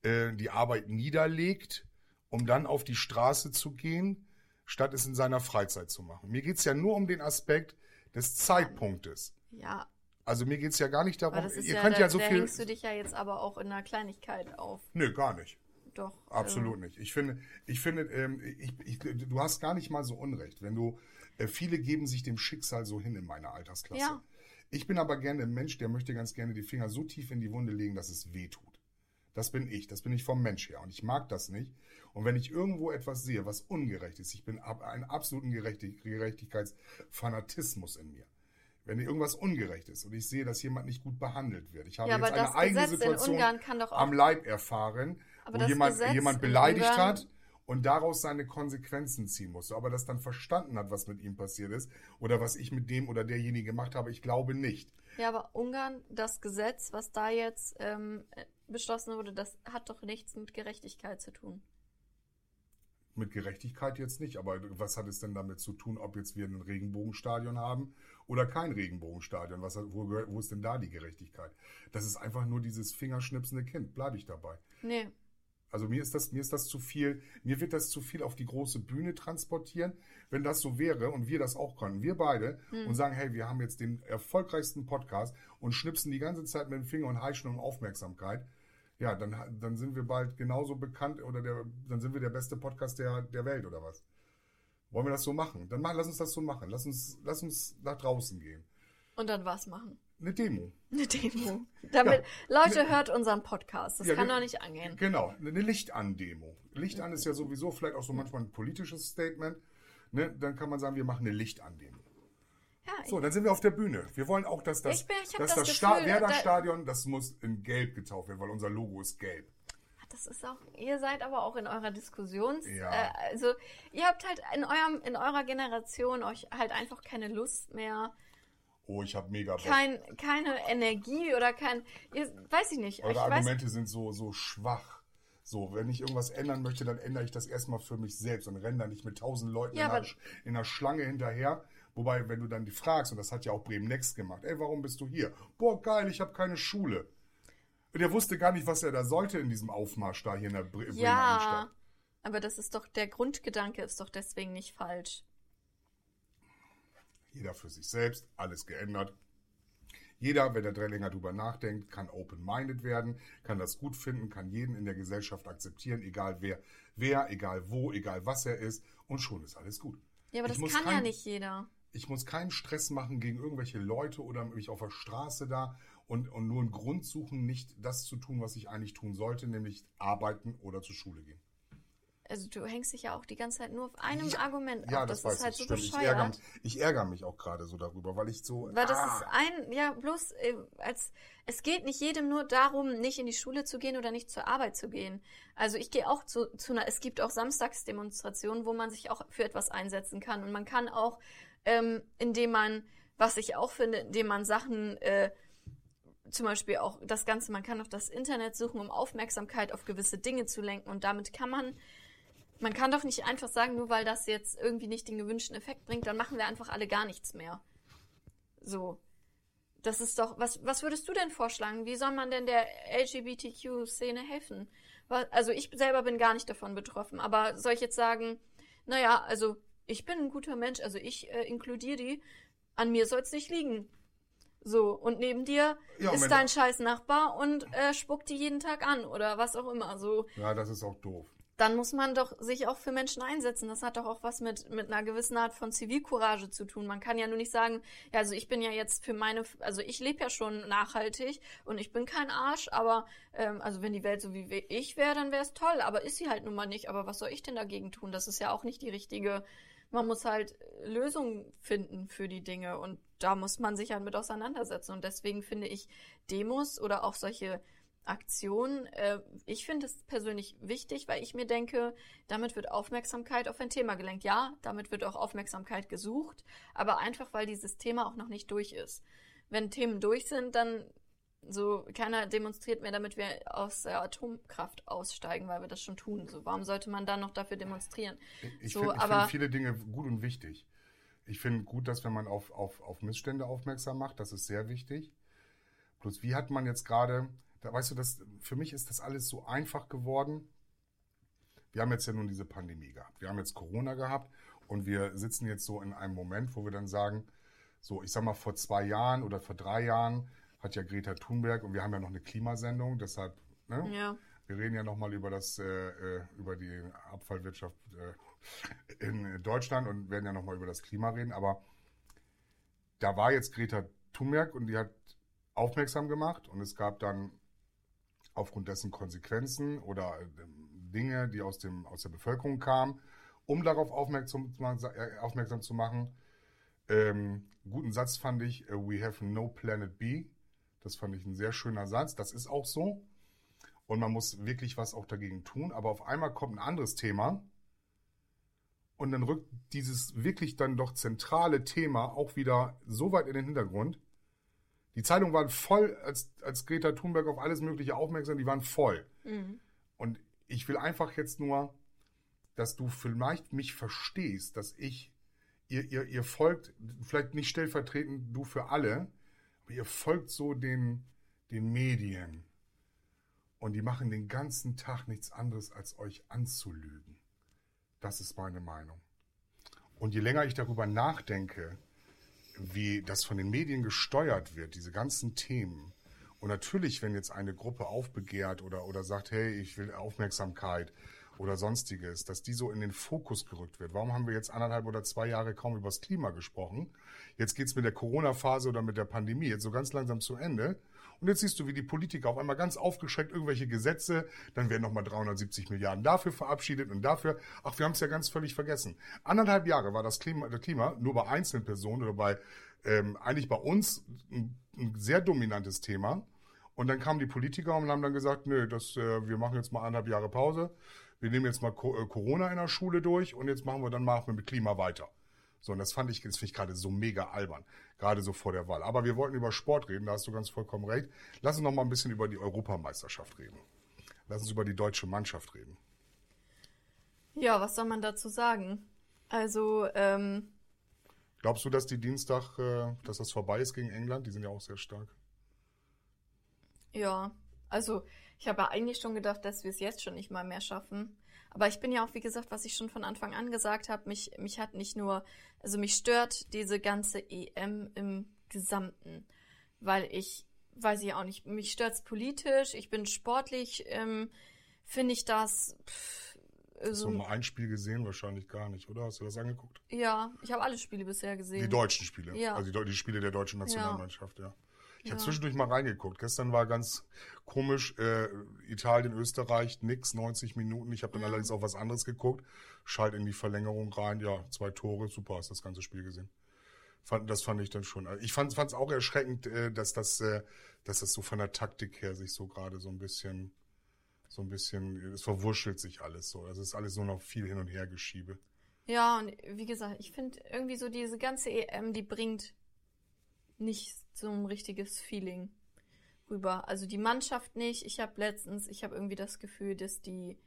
äh, die Arbeit niederlegt, um dann auf die Straße zu gehen, statt es in seiner Freizeit zu machen. Mir geht's ja nur um den Aspekt des Zeitpunktes. Ja, Also mir geht es ja gar nicht darum, Aber das ist ihr ja, könnt da, ja so da viel. hängst du dich ja jetzt aber auch in einer Kleinigkeit auf. Nö, gar nicht. Doch. Absolut nicht. Ich finde, ich finde, ähm, ich, ich, du hast gar nicht mal so Unrecht, wenn du, äh, viele geben sich dem Schicksal so hin in meiner Altersklasse. Ja. Ich bin aber gerne ein Mensch, der möchte ganz gerne die Finger so tief in die Wunde legen, dass es weh tut. Das bin ich, das bin ich vom Mensch her und ich mag das nicht. Und wenn ich irgendwo etwas sehe, was ungerecht ist, ich bin ab, einen absoluten Gerechtig Gerechtigkeitsfanatismus in mir. Wenn irgendwas ungerecht ist und ich sehe, dass jemand nicht gut behandelt wird. Ich habe Ja, jetzt eine eigene Gesetz in Situation Ungarn kann doch auch- am Leib erfahren, Aber wo jemand, Gesetz jemand beleidigt Ungarn- hat und daraus seine Konsequenzen ziehen musste. Aber das dann verstanden hat, was mit ihm passiert ist oder was ich mit dem oder derjenige gemacht habe, ich glaube nicht. Ja, aber Ungarn, das Gesetz, was da jetzt ähm, beschlossen wurde, das hat doch nichts mit Gerechtigkeit zu tun. Mit Gerechtigkeit jetzt nicht, aber was hat es denn damit zu tun, ob jetzt wir ein Regenbogenstadion haben oder kein Regenbogenstadion? Was, wo, wo ist denn da die Gerechtigkeit? Das ist einfach nur dieses fingerschnipsende Kind, bleibe ich dabei. Nee. Also mir ist das, mir ist das zu viel, mir wird das zu viel auf die große Bühne transportieren. Wenn das so wäre und wir das auch können, wir beide, und sagen, hey, wir haben jetzt den erfolgreichsten Podcast und schnipsen die ganze Zeit mit dem Finger und heischen um Aufmerksamkeit, ja, dann, dann sind wir bald genauso bekannt oder der, dann sind wir der beste Podcast der, der Welt oder was. Wollen wir das so machen? Dann mach, lass uns das so machen. Lass uns, lass uns nach draußen gehen. Und dann was machen? Eine Demo. Eine Demo. Damit, Leute, hört unseren Podcast. Das Ja, kann doch nicht angehen. Genau, eine Licht an Demo. Licht an ist ja sowieso vielleicht auch so manchmal ein politisches Statement. Ne? Dann kann man sagen, wir machen eine Licht an Demo. Ja, So, dann sind wir auf der Bühne. Wir wollen auch, dass das, Ich bin- ich dass das das, Sta Werder-Stadion, das muss in Gelb getauft werden, weil unser Logo ist gelb. Das ist auch, ihr seid aber auch in eurer Diskussions, Ja. äh, also ihr habt halt in eurem, in eurer Generation euch halt einfach keine Lust mehr, Oh, ich habe mega Bock. kein, keine Energie oder kein, ihr, weiß ich nicht. ich Eure weiß, Argumente sind so, so schwach. So, wenn ich irgendwas ändern möchte, dann ändere ich das erstmal für mich selbst und renne da nicht mit tausend Leuten Ja, in einer Schlange hinterher. Wobei, wenn du dann die fragst, und das hat ja auch Bremen Next gemacht, ey, warum bist du hier? Boah, geil, ich habe keine Schule. Und er wusste gar nicht, was er da sollte in diesem Aufmarsch da hier in der Bre Bremer ja, Innenstadt. aber das ist doch, der Grundgedanke ist doch deswegen nicht falsch. Jeder für sich selbst, alles geändert. Jeder, wenn er länger drüber nachdenkt, kann open-minded werden, kann das gut finden, kann jeden in der Gesellschaft akzeptieren, egal wer, wer, egal wo, egal was er ist, und schon ist alles gut. Ja, aber Ich das kann ja nicht jeder. Ich muss keinen Stress machen gegen irgendwelche Leute oder mich auf der Straße da und, und nur einen Grund suchen, nicht das zu tun, was ich eigentlich tun sollte, nämlich arbeiten oder zur Schule gehen. Also du hängst dich ja auch die ganze Zeit nur auf einem Ja, Argument Ja, ab. das, Das, weiß ist halt ich. so. Ich ärgere, ich ärgere mich auch gerade so darüber, weil ich so. Weil das ah, ist ein, ja, bloß, äh, als, es geht nicht jedem nur darum, nicht in die Schule zu gehen oder nicht zur Arbeit zu gehen. Also ich gehe auch zu, zu einer, es gibt auch Samstagsdemonstrationen, wo man sich auch für etwas einsetzen kann. Und man kann auch, ähm, indem man, was ich auch finde, indem man Sachen, äh, zum Beispiel auch das Ganze, man kann auch das Internet suchen, um Aufmerksamkeit auf gewisse Dinge zu lenken. Und damit kann man, man kann doch nicht einfach sagen, nur weil das jetzt irgendwie nicht den gewünschten Effekt bringt, dann machen wir einfach alle gar nichts mehr. So. Das ist doch, was, was würdest du denn vorschlagen? Wie soll man denn der LGBTQ-Szene helfen? Also ich selber bin gar nicht davon betroffen, aber soll ich jetzt sagen, naja, also ich bin ein guter Mensch, also ich äh, inkludiere die, an mir soll es nicht liegen. So, und neben dir Ja, ist dein scheiß Nachbar und äh, spuckt die jeden Tag an oder was auch immer. So, Ja, das ist auch doof. dann muss man doch sich auch für Menschen einsetzen. Das hat doch auch was mit, mit einer gewissen Art von Zivilcourage zu tun. Man kann ja nur nicht sagen, ja, also ich bin ja jetzt für meine, also ich lebe ja schon nachhaltig und ich bin kein Arsch, aber ähm, also wenn die Welt so wie ich wäre, dann wäre es toll, aber ist sie halt nun mal nicht. Aber was soll ich denn dagegen tun? Das ist ja auch nicht die richtige. Man muss halt Lösungen finden für die Dinge und da muss man sich halt mit auseinandersetzen. Und deswegen finde ich Demos oder auch solche Aktion. Äh, ich finde es persönlich wichtig, weil ich mir denke, damit wird Aufmerksamkeit auf ein Thema gelenkt. Ja, damit wird auch Aufmerksamkeit gesucht, aber einfach, weil dieses Thema auch noch nicht durch ist. Wenn Themen durch sind, dann so, keiner demonstriert mehr, damit wir aus der Atomkraft aussteigen, weil wir das schon tun. So, warum sollte man dann noch dafür demonstrieren? Ich So, finde find viele Dinge gut und wichtig. Ich finde gut, dass wenn man auf, auf, auf Missstände aufmerksam macht, das ist sehr wichtig. Bloß wie hat man jetzt gerade, da weißt du, das, für mich ist das alles so einfach geworden. Wir haben jetzt ja nun diese Pandemie gehabt. Wir haben jetzt Corona gehabt und wir sitzen jetzt so in einem Moment, wo wir dann sagen, So, ich sag mal, vor zwei Jahren oder vor drei Jahren hat ja Greta Thunberg und wir haben ja noch eine Klimasendung, deshalb, ne? Ja. Wir reden ja nochmal über das, äh, äh, über die Abfallwirtschaft äh, in Deutschland und werden ja nochmal über das Klima reden. Aber da war jetzt Greta Thunberg und die hat aufmerksam gemacht und es gab dann aufgrund dessen Konsequenzen oder äh, Dinge, die aus, dem, aus der Bevölkerung kamen, um darauf aufmerksam, äh, aufmerksam zu machen. Ähm, guten Satz fand ich, uh, we have no planet B. Das fand ich ein sehr schöner Satz. Das ist auch so. Und man muss wirklich was auch dagegen tun. Aber auf einmal kommt ein anderes Thema. Und dann rückt dieses wirklich dann doch zentrale Thema auch wieder so weit in den Hintergrund. Die Zeitungen waren voll, als, als Greta Thunberg auf alles Mögliche aufmerksam, die waren voll. Mhm. Und ich will einfach jetzt nur, dass du vielleicht mich verstehst, dass ich, ihr, ihr, ihr folgt, vielleicht nicht stellvertretend du für alle, aber ihr folgt so den, den Medien. Und die machen den ganzen Tag nichts anderes, als euch anzulügen. Das ist meine Meinung. Und je länger ich darüber nachdenke, wie das von den Medien gesteuert wird, diese ganzen Themen. Und natürlich, wenn jetzt eine Gruppe aufbegehrt oder, oder sagt, hey, ich will Aufmerksamkeit oder sonstiges, dass die so in den Fokus gerückt wird. Warum haben wir jetzt anderthalb oder zwei Jahre kaum über das Klima gesprochen? Jetzt geht's mit der Corona-Phase oder mit der Pandemie jetzt so ganz langsam zu Ende. Und jetzt siehst du, wie die Politiker auf einmal ganz aufgeschreckt irgendwelche Gesetze, dann werden nochmal 370 Milliarden dafür verabschiedet und dafür. Ach, wir haben es ja ganz völlig vergessen. Anderthalb Jahre war das Klima, das Klima nur bei einzelnen Personen oder bei ähm, eigentlich bei uns ein, ein sehr dominantes Thema. Und dann kamen die Politiker und haben dann gesagt, nö, das, äh, wir machen jetzt mal anderthalb Jahre Pause. Wir nehmen jetzt mal äh, Corona in der Schule durch und jetzt machen wir dann machen wir mit Klima weiter. So, und das fand ich, das finde ich gerade so mega albern. Gerade so vor der Wahl. Aber wir wollten über Sport reden, da hast du ganz vollkommen recht. Lass uns noch mal ein bisschen über die Europameisterschaft reden. Lass uns über die deutsche Mannschaft reden. Ja, was soll man dazu sagen? Also, ähm, Glaubst du, dass die Dienstag, äh, dass das vorbei ist gegen England? Die sind ja auch sehr stark. ja, also ich habe ja eigentlich schon gedacht, dass wir es jetzt schon nicht mal mehr schaffen. Aber ich bin ja auch, wie gesagt, was ich schon von Anfang an gesagt habe, mich, mich hat nicht nur, also mich stört diese ganze EM im Gesamten, weil ich, weiß ich auch nicht, mich stört es politisch, ich bin sportlich, ähm, finde ich das, pff, Hast du also, mal ein Spiel gesehen? Wahrscheinlich gar nicht, oder? Hast du das angeguckt? ja, ich habe alle Spiele bisher gesehen. Die deutschen Spiele. Ja. Also die, die Spiele der deutschen Nationalmannschaft, ja. Ich habe Ja. zwischendurch mal reingeguckt. Gestern war ganz komisch, äh, Italien, Österreich, nix, 90 Minuten. Ich habe dann Ja. allerdings auch was anderes geguckt. Schalt in die Verlängerung rein, ja, zwei Tore, super, hast das ganze Spiel gesehen. Fand, das fand ich dann schon. Also Ich fand es auch erschreckend, äh, dass das, äh, dass das so von der Taktik her sich so gerade so ein bisschen, so ein bisschen, es verwurschtelt sich alles so. Das ist alles nur noch viel hin und her geschiebe. Ja, und wie gesagt, ich finde irgendwie so diese ganze EM, die bringt nicht so ein richtiges Feeling rüber. Also die Mannschaft nicht. Ich habe letztens, ich habe irgendwie das Gefühl, dass die,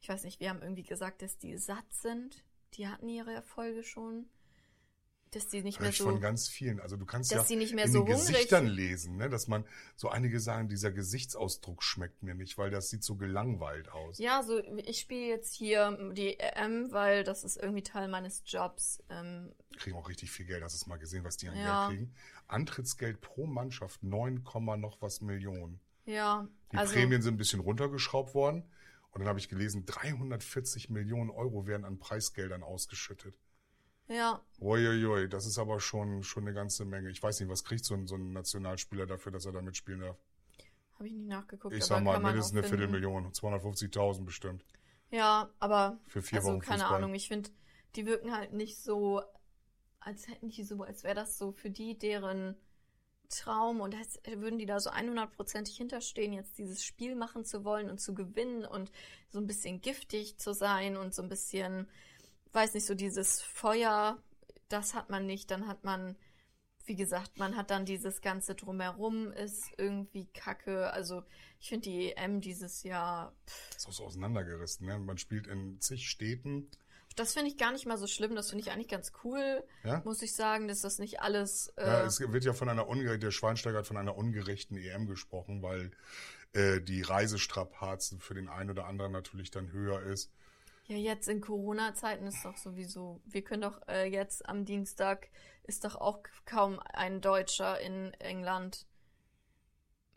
ich weiß nicht, wir haben irgendwie gesagt, dass die satt sind. Die hatten ihre Erfolge schon. Dass die nicht mehr so. von ganz vielen. Also du kannst ja sie nicht mehr in so den Gesichtern lesen, ne? dass man so einige sagen, dieser Gesichtsausdruck schmeckt mir nicht, weil das sieht so gelangweilt aus. Ja, so ich spiele jetzt hier die EM, weil das ist irgendwie Teil meines Jobs. Ähm, Kriegen auch richtig viel Geld. Hast du es mal gesehen, was die an Ja. Geld kriegen? Antrittsgeld pro Mannschaft 9, Komma noch was Millionen. ja, Die also Prämien sind ein bisschen runtergeschraubt worden. Und dann habe ich gelesen, 340 Millionen Euro werden an Preisgeldern ausgeschüttet. Ja, Uiuiui, das ist aber schon, schon eine ganze Menge. Ich weiß nicht, was kriegt so ein, so ein Nationalspieler dafür, dass er da mitspielen darf? habe ich nicht nachgeguckt. Ich sag mal, mindestens eine finden. Viertelmillion, 250.000 bestimmt. Ja, aber Für vier also Wochen keine Fußball. Ahnung, ich finde, die wirken halt nicht so, als hätten die so, als wäre das so für die deren Traum und als würden die da so 100%ig hinterstehen, jetzt dieses Spiel machen zu wollen und zu gewinnen und so ein bisschen giftig zu sein und so ein bisschen, weiß nicht, so dieses Feuer, das hat man nicht, dann hat man, wie gesagt, man hat dann dieses ganze Drumherum ist irgendwie kacke, also ich finde die EM dieses Jahr, pff, ist auch so auseinandergerissen. Ne? Man spielt in zig Städten. Das finde ich gar nicht mal so schlimm. Das finde ich eigentlich ganz cool, Ja? muss ich sagen, dass das nicht alles. Äh, Ja, es wird ja von einer ungerechten, der Schweinsteiger hat von einer ungerechten EM gesprochen, weil äh, die Reisestrapazen für den einen oder anderen natürlich dann höher ist. Ja, jetzt in Corona-Zeiten ist doch sowieso, wir können doch äh, jetzt am Dienstag ist doch auch kaum ein Deutscher in England,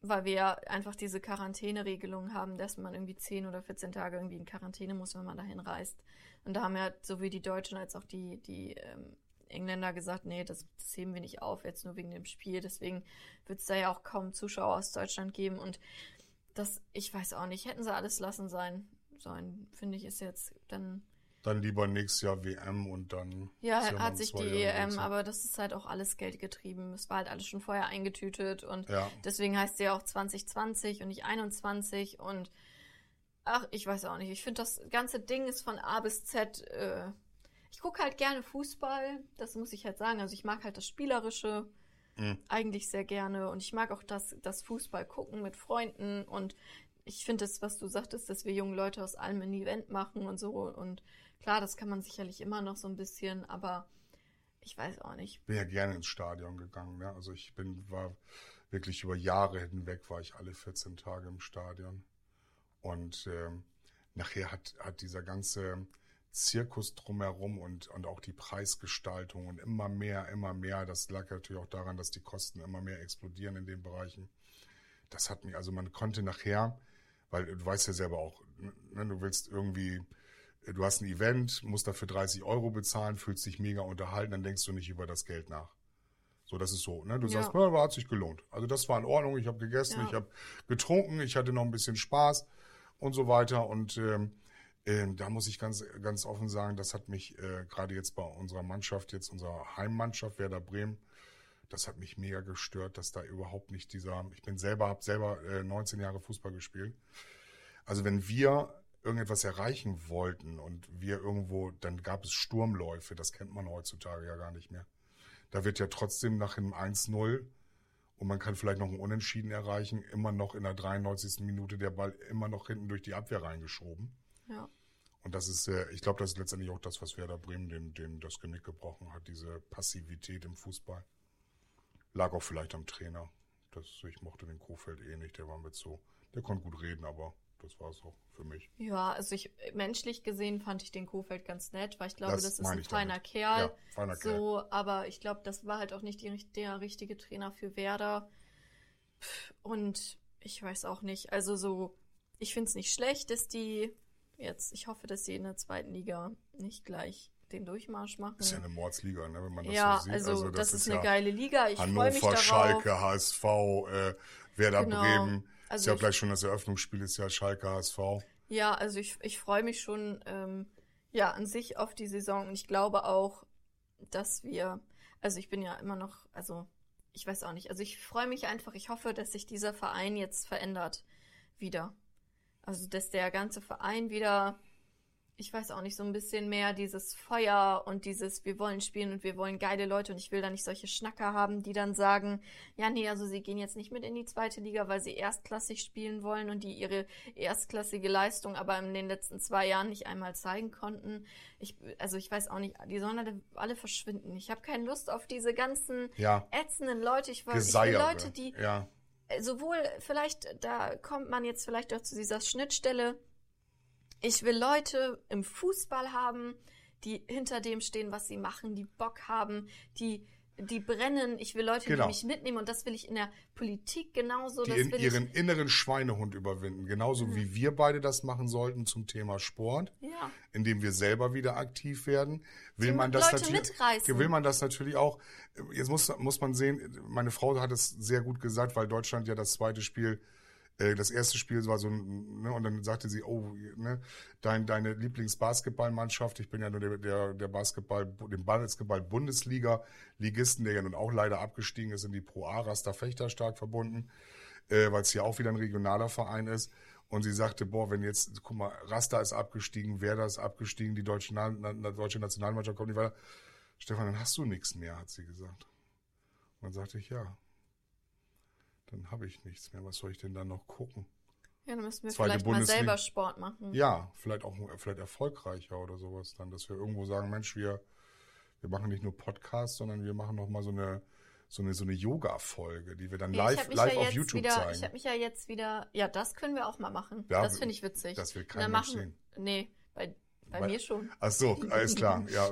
weil wir ja einfach diese Quarantäneregelung haben, dass man irgendwie 10 oder 14 Tage irgendwie in Quarantäne muss, wenn man dahin reist. Und da haben ja sowohl die Deutschen als auch die, die ähm, Engländer gesagt, nee, das, das heben wir nicht auf, jetzt nur wegen dem Spiel. Deswegen wird es da ja auch kaum Zuschauer aus Deutschland geben. Und das, ich weiß auch nicht, hätten sie alles lassen sein sollen, finde ich, ist jetzt dann. Dann lieber nächstes Jahr WM und dann. Ja, ja hat sich die EM, aber das ist halt auch alles Geld getrieben. Es war halt alles schon vorher eingetütet und ja. deswegen heißt sie ja auch 2020 und nicht 21 und ach, ich weiß auch nicht. Ich finde, das ganze Ding ist von A bis Z. Äh, ich gucke halt gerne Fußball, das muss ich halt sagen. Also ich mag halt das Spielerische mhm. eigentlich sehr gerne und ich mag auch das, das Fußball gucken mit Freunden und ich finde das, was du sagtest, dass wir junge Leute aus allem ein Event machen und so und klar, das kann man sicherlich immer noch so ein bisschen, aber ich weiß auch nicht. Ich bin ja gerne ins Stadion gegangen, ne? Also ich bin, war wirklich über Jahre hinweg, war ich alle 14 Tage im Stadion. Und äh, nachher hat, hat dieser ganze Zirkus drumherum und, und auch die Preisgestaltung und immer mehr, immer mehr. Das lag natürlich auch daran, dass die Kosten immer mehr explodieren in den Bereichen. Das hat mich, also man konnte nachher, weil du weißt ja selber auch, ne, du willst irgendwie, du hast ein Event, musst dafür 30 Euro bezahlen, fühlst dich mega unterhalten, dann denkst du nicht über das Geld nach. So, das ist so. Ne? Du ja. sagst, na, hat sich gelohnt. Also das war in Ordnung, ich habe gegessen, ja. ich habe getrunken, ich hatte noch ein bisschen Spaß und so weiter. Und ähm, ähm, da muss ich ganz, ganz offen sagen, das hat mich äh, gerade jetzt bei unserer Mannschaft, jetzt unserer Heimmannschaft Werder Bremen, das hat mich mega gestört, dass da überhaupt nicht dieser, ich bin selber, habe selber äh, 19 Jahre Fußball gespielt. Also wenn wir irgendetwas erreichen wollten und wir irgendwo, dann gab es Sturmläufe, das kennt man heutzutage ja gar nicht mehr. Da wird ja trotzdem nach einem 1-0 und man kann vielleicht noch einen Unentschieden erreichen, immer noch in der 93. Minute der Ball immer noch hinten durch die Abwehr reingeschoben. Ja. Und das ist, äh, ich glaube, das ist letztendlich auch das, was Werder Bremen dem, dem das Genick gebrochen hat, diese Passivität im Fußball. Lag auch vielleicht am Trainer. Das, ich mochte den Kofeld eh nicht, der war mit so, der konnte gut reden, aber das war es auch für mich. Ja, also ich menschlich gesehen fand ich den Kofeld ganz nett, weil ich glaube, das, das ist ein feiner damit. Kerl. Ja, feiner so, Kerl. aber ich glaube, das war halt auch nicht die, der richtige Trainer für Werder. Und ich weiß auch nicht. Also so, ich finde es nicht schlecht, dass die jetzt, ich hoffe, dass sie in der zweiten Liga nicht gleich den Durchmarsch machen. Das ist ja eine Mordsliga, ne, wenn man das ja, so sieht. Also, also das, das, ist eine ja geile Liga. Ich freue mich darauf. Schalke, HSV, äh, Werder genau. Bremen. Also ist ja gleich schon das Eröffnungsspiel, ist ja Schalke, HSV. Ja, also ich, ich freue mich schon ähm, ja an sich auf die Saison und ich glaube auch, dass wir, also ich bin ja immer noch, also ich weiß auch nicht, also ich freue mich einfach, ich hoffe, dass sich dieser Verein jetzt verändert wieder. Also, dass der ganze Verein wieder, ich weiß auch nicht, so ein bisschen mehr dieses Feuer und dieses, wir wollen spielen und wir wollen geile Leute und ich will da nicht solche Schnacker haben, die dann sagen, ja, nee, also sie gehen jetzt nicht mit in die zweite Liga, weil sie erstklassig spielen wollen und die ihre erstklassige Leistung aber in den letzten zwei Jahren nicht einmal zeigen konnten. Ich, also ich weiß auch nicht, die sollen alle verschwinden. Ich habe keine Lust auf diese ganzen ja. ätzenden Leute. Ich, ich will Leute, die ja sowohl vielleicht, da kommt man jetzt vielleicht auch zu dieser Schnittstelle. Ich will Leute im Fußball haben, die hinter dem stehen, was sie machen, die Bock haben, die die brennen. Ich will Leute, genau. die mich mitnehmen und das will ich in der Politik genauso. Die in ihren ich... inneren Schweinehund überwinden, genauso mhm. wie wir beide das machen sollten zum Thema Sport, ja. indem wir selber wieder aktiv werden. Will die man das Leute natürlich, mitreißen. will man das natürlich auch. Jetzt muss muss man sehen. Meine Frau hat es sehr gut gesagt, weil Deutschland ja das zweite Spiel äh, das erste Spiel war so, ne, und dann sagte sie, oh, ne, dein, deine Lieblingsbasketballmannschaft, ich bin ja nur der, der, der Basketball, dem Basketball-Bundesliga-Ligisten, der ja nun auch leider abgestiegen ist in die Pro A, Rasta Fechter stark verbunden, äh, weil es hier auch wieder ein regionaler Verein ist. Und sie sagte, boah, wenn jetzt, guck mal, Rasta ist abgestiegen, Werder ist abgestiegen, die deutsche, Na, deutsche Nationalmannschaft kommt nicht weiter. Stefan, dann hast du nichts mehr, hat sie gesagt. Und dann sagte ich, ja, dann habe ich nichts mehr. Was soll ich denn dann noch gucken? Ja, dann müssen wir Zweite vielleicht Bundesliga. mal selber Sport machen. Ja, vielleicht auch vielleicht erfolgreicher oder sowas dann, dass wir irgendwo sagen, Mensch, wir, wir machen nicht nur Podcasts, sondern wir machen noch mal so eine so eine, so eine Yoga-Folge, die wir dann ja, live, live ja auf YouTube wieder, zeigen. Ich habe mich ja jetzt wieder, ja, das können wir auch mal machen. Ja, das finde ich witzig. Das will keiner machen, sehen. Nee, bei Bei Weil- mir schon. Ach so, alles klar. Ja,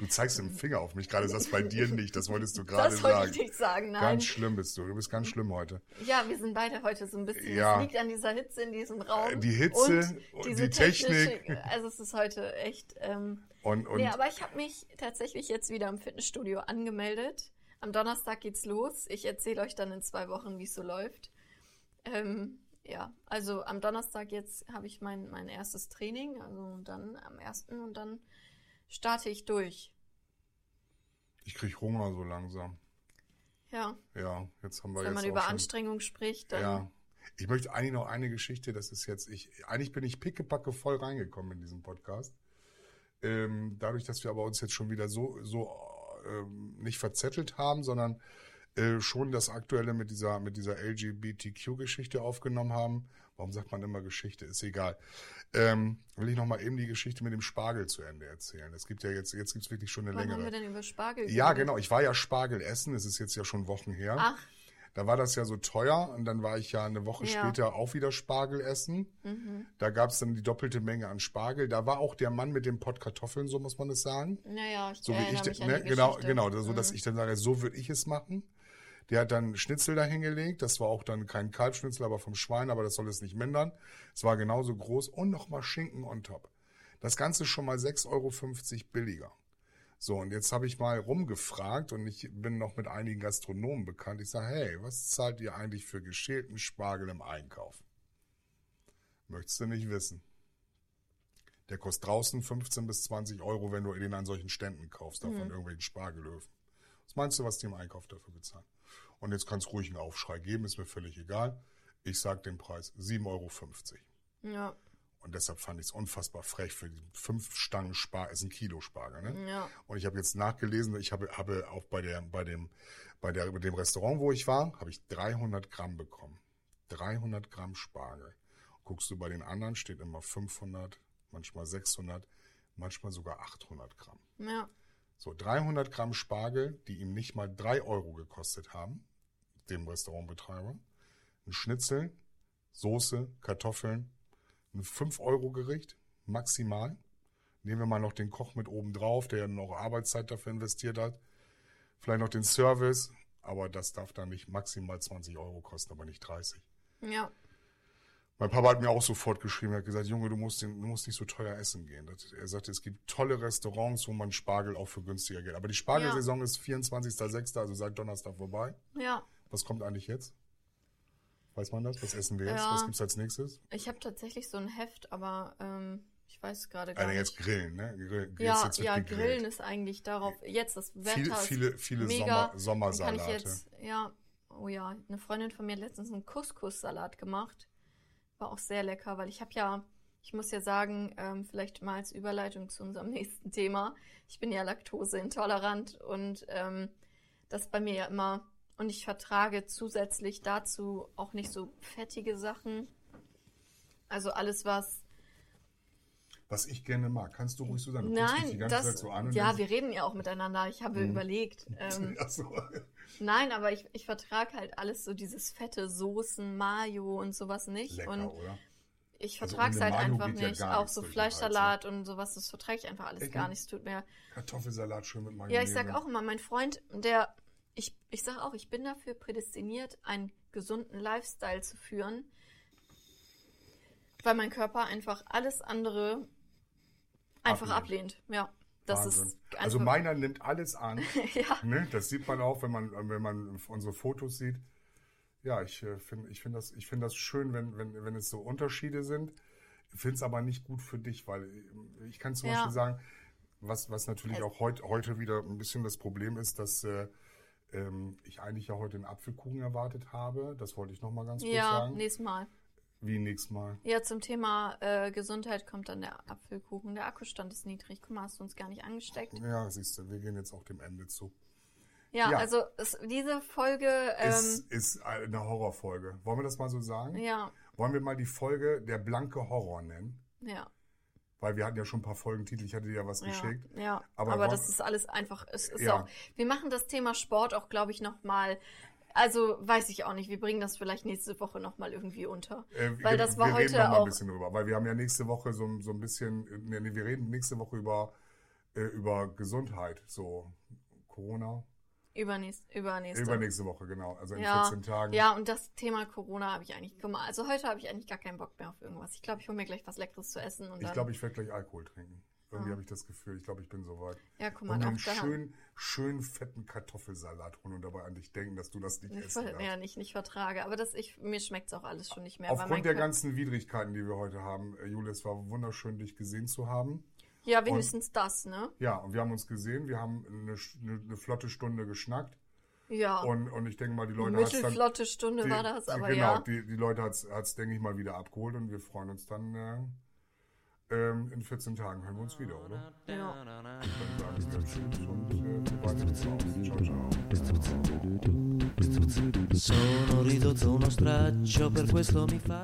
du zeigst den Finger auf mich gerade, das bei dir nicht. Das wolltest du gerade Das wollte sagen. ich nicht sagen, nein. Ganz schlimm bist du. Du bist ganz schlimm heute. Ja, wir sind beide heute so ein bisschen. Ja. Es liegt an dieser Hitze in diesem Raum. Die Hitze und die Technik. Also es ist heute echt. Ähm, Und, und nee, aber ich habe mich tatsächlich jetzt wieder im Fitnessstudio angemeldet. Am Donnerstag geht's los. Ich erzähle euch dann in zwei Wochen, wie es so läuft. Ähm, ja, also am Donnerstag jetzt habe ich mein, mein erstes Training, also dann am ersten und dann starte ich durch. ich krieg Hunger so langsam. Ja, Ja, jetzt haben wir wenn jetzt man auch über schon, Anstrengung spricht, dann Ja. Ich möchte eigentlich noch eine Geschichte, das ist jetzt, ich, eigentlich bin ich pickepacke voll reingekommen in diesen Podcast. Ähm, dadurch, dass wir aber uns jetzt schon wieder so, so ähm, nicht verzettelt haben, sondern äh, schon das Aktuelle mit dieser, mit dieser LGBTQ-Geschichte aufgenommen haben. Warum sagt man immer Geschichte? Ist egal. Ähm, will ich noch mal eben die Geschichte mit dem Spargel zu Ende erzählen. Es gibt ja jetzt, jetzt gibt es wirklich schon eine wann haben längere. wir denn über Spargel Ja, geredet? genau. Ich war ja Spargel essen. Es ist jetzt ja schon Wochen her. Ach, Da war das ja so teuer und dann war ich ja eine Woche Ja. später auch wieder Spargel essen. mhm. Da gab es dann die doppelte Menge an Spargel. Da war auch der Mann mit dem Pott Kartoffeln, so muss man es sagen. naja, ich So wie ich, mich ne, genau, genau, so dass Mhm. ich dann sage, so würde ich es machen. Der hat dann Schnitzel dahingelegt. Das war auch dann kein Kalbschnitzel, aber vom Schwein, aber das soll es nicht mindern. Es war genauso groß und nochmal Schinken on top. Das Ganze schon mal 6,50 Euro billiger. So, und jetzt habe ich mal rumgefragt und ich bin noch mit einigen Gastronomen bekannt. Ich sage, hey, was zahlt ihr eigentlich für geschälten Spargel im Einkauf? Möchtest du nicht wissen. Der kostet draußen 15 bis 20 Euro, wenn du den an solchen Ständen kaufst, da von irgendwelchen Spargelöwen. Was meinst du, was die im Einkauf dafür bezahlen? Und jetzt kannst ruhig einen Aufschrei geben, ist mir völlig egal. Ich sag den Preis 7,50 Euro. Ja, Und deshalb fand ich es unfassbar frech für die fünf Stangen Spargel, ist ein Kilo Spargel, ne? ja. Und ich habe jetzt nachgelesen, ich habe, habe auch bei, der, bei, dem, bei, der, bei dem Restaurant, wo ich war, habe ich 300 Gramm bekommen. 300 Gramm Spargel. Guckst du bei den anderen, steht immer 500, manchmal 600, manchmal sogar 800 Gramm. Ja, So 300 Gramm Spargel, die ihm nicht mal 3 Euro gekostet haben, dem Restaurantbetreiber. Ein Schnitzel, Soße, Kartoffeln, ein 5-Euro-Gericht, maximal. Nehmen wir mal noch den Koch mit oben drauf, der noch Arbeitszeit dafür investiert hat. Vielleicht noch den Service, aber das darf dann nicht maximal 20 Euro kosten, aber nicht 30. ja. Mein Papa hat mir auch sofort geschrieben, er hat gesagt, Junge, du musst, den, du musst nicht so teuer essen gehen. Das, er sagte, es gibt tolle Restaurants, wo man Spargel auch für günstiger geht. Aber die Spargelsaison ist 24.06., also seit Donnerstag vorbei. Ja, Was kommt eigentlich jetzt? Weiß man das? Was essen wir jetzt? Ja. Was gibt's als nächstes? ich habe tatsächlich so ein Heft, aber ähm, ich weiß gerade gar Eine nicht. jetzt grillen, ne? Grill, ja, ja, gegrillt. Grillen ist eigentlich darauf. Jetzt das Wetter Viele, viele, viele mega. Sommer, Dann kann ich Sommersalate. jetzt, ja, oh ja, eine Freundin von mir hat letztens einen Couscous-Salat gemacht. War auch sehr lecker, weil ich habe ja, ich muss ja sagen, ähm, vielleicht mal als Überleitung zu unserem nächsten Thema. Ich bin ja laktoseintolerant und ähm, das bei mir ja immer, und ich vertrage zusätzlich dazu auch nicht so fettige Sachen. Also alles, was Was ich gerne mag. Kannst du ruhig so sagen? Du Nein, ganze das, Zeit so an ja, wir reden ja auch miteinander. Ich habe Mhm. überlegt. Ähm, Ach so. nein, aber ich, ich vertrage halt alles so dieses fette Soßen, Mayo und sowas nicht. Lecker, und oder? ich Also vertrage es ohne halt einfach ja nicht. gar auch so Hals, Fleischsalat und sowas, das vertrage ich einfach alles Echt gar nicht? nicht. Es tut mir. Kartoffelsalat schön mit Mayonnaise. Ja, ich sag auch immer, mein Freund, der, ich, ich sag auch, ich bin dafür prädestiniert, einen gesunden Lifestyle zu führen, weil mein Körper einfach alles andere einfach Ablehnt. Ja, das Wahnsinn. ist Also meiner nimmt alles an. ja, Ne? Das sieht man auch, wenn man, wenn man unsere Fotos sieht. Ja, ich äh, finde ich find das, ich das schön, wenn, wenn, wenn es so Unterschiede sind. Ich finde es aber nicht gut für dich, weil äh, ich kann zum Ja. Beispiel sagen, was, was natürlich Also- auch heut, heute wieder ein bisschen das Problem ist, dass äh, ähm, ich eigentlich ja heute einen Apfelkuchen erwartet habe. Das wollte ich nochmal ganz kurz ja, sagen. nächstes Mal. Wie nächstes Mal. Ja, zum Thema äh, Gesundheit kommt dann der Apfelkuchen. Der Akkustand ist niedrig. Guck mal, hast du uns gar nicht angesteckt? Ja, siehst du, wir gehen jetzt auch dem Ende zu. Ja, Ja. also es, diese Folge, ähm, ist, ist eine Horrorfolge. Wollen wir das mal so sagen? ja, Wollen wir mal die Folge der blanke Horror nennen? ja, Weil wir hatten ja schon ein paar Folgentitel, ich hatte dir ja was ja, geschickt. ja. Aber Aber, das ist alles einfach, es ist Ja. auch, wir machen das Thema Sport auch, glaube ich, nochmal Also weiß ich auch nicht. Wir bringen das vielleicht nächste Woche nochmal irgendwie unter. Äh, Weil wir- das war wir heute reden noch mal auch- ein bisschen drüber, weil wir haben ja nächste Woche so, so ein bisschen, nee, nee, wir reden nächste Woche über, äh, über Gesundheit, so Corona. Übernächst, übernächste. Übernächste Woche, genau. Also in ja, 14 Tagen. Ja, und das Thema Corona habe ich eigentlich, mal, also heute habe ich eigentlich gar keinen Bock mehr auf irgendwas. Ich glaube, ich hole mir gleich was Leckeres zu essen und Ich glaube, ich werde gleich Alkohol trinken. Irgendwie habe ich das Gefühl, ich glaube, ich bin soweit. ja, guck mal, Und einen schönen, schönen fetten Kartoffelsalat holen und dabei an dich denken, dass du das nicht ich essen ja, nicht, nicht vertrage. Aber das, ich, mir schmeckt es auch alles schon nicht mehr. Aufgrund der Körper- ganzen Widrigkeiten, die wir heute haben, äh, Jule, es war wunderschön, dich gesehen zu haben. Ja, wenigstens das, ne? Ja, und wir haben uns gesehen, wir haben eine, eine, eine flotte Stunde geschnackt. Ja. Und, und ich denke mal, die Leute dann. Mittelflotte Stunde die, war das, aber genau, ja. die, die Leute hat es, denke ich mal, wieder abgeholt und wir freuen uns dann. Äh, ähm, in 14 Tagen hören wir uns wieder, oder? ja. Dann sagen wir Tschüss und äh, weiter aus. Ciao, ciao. Sono ridotto uno straccio, per questo mi fa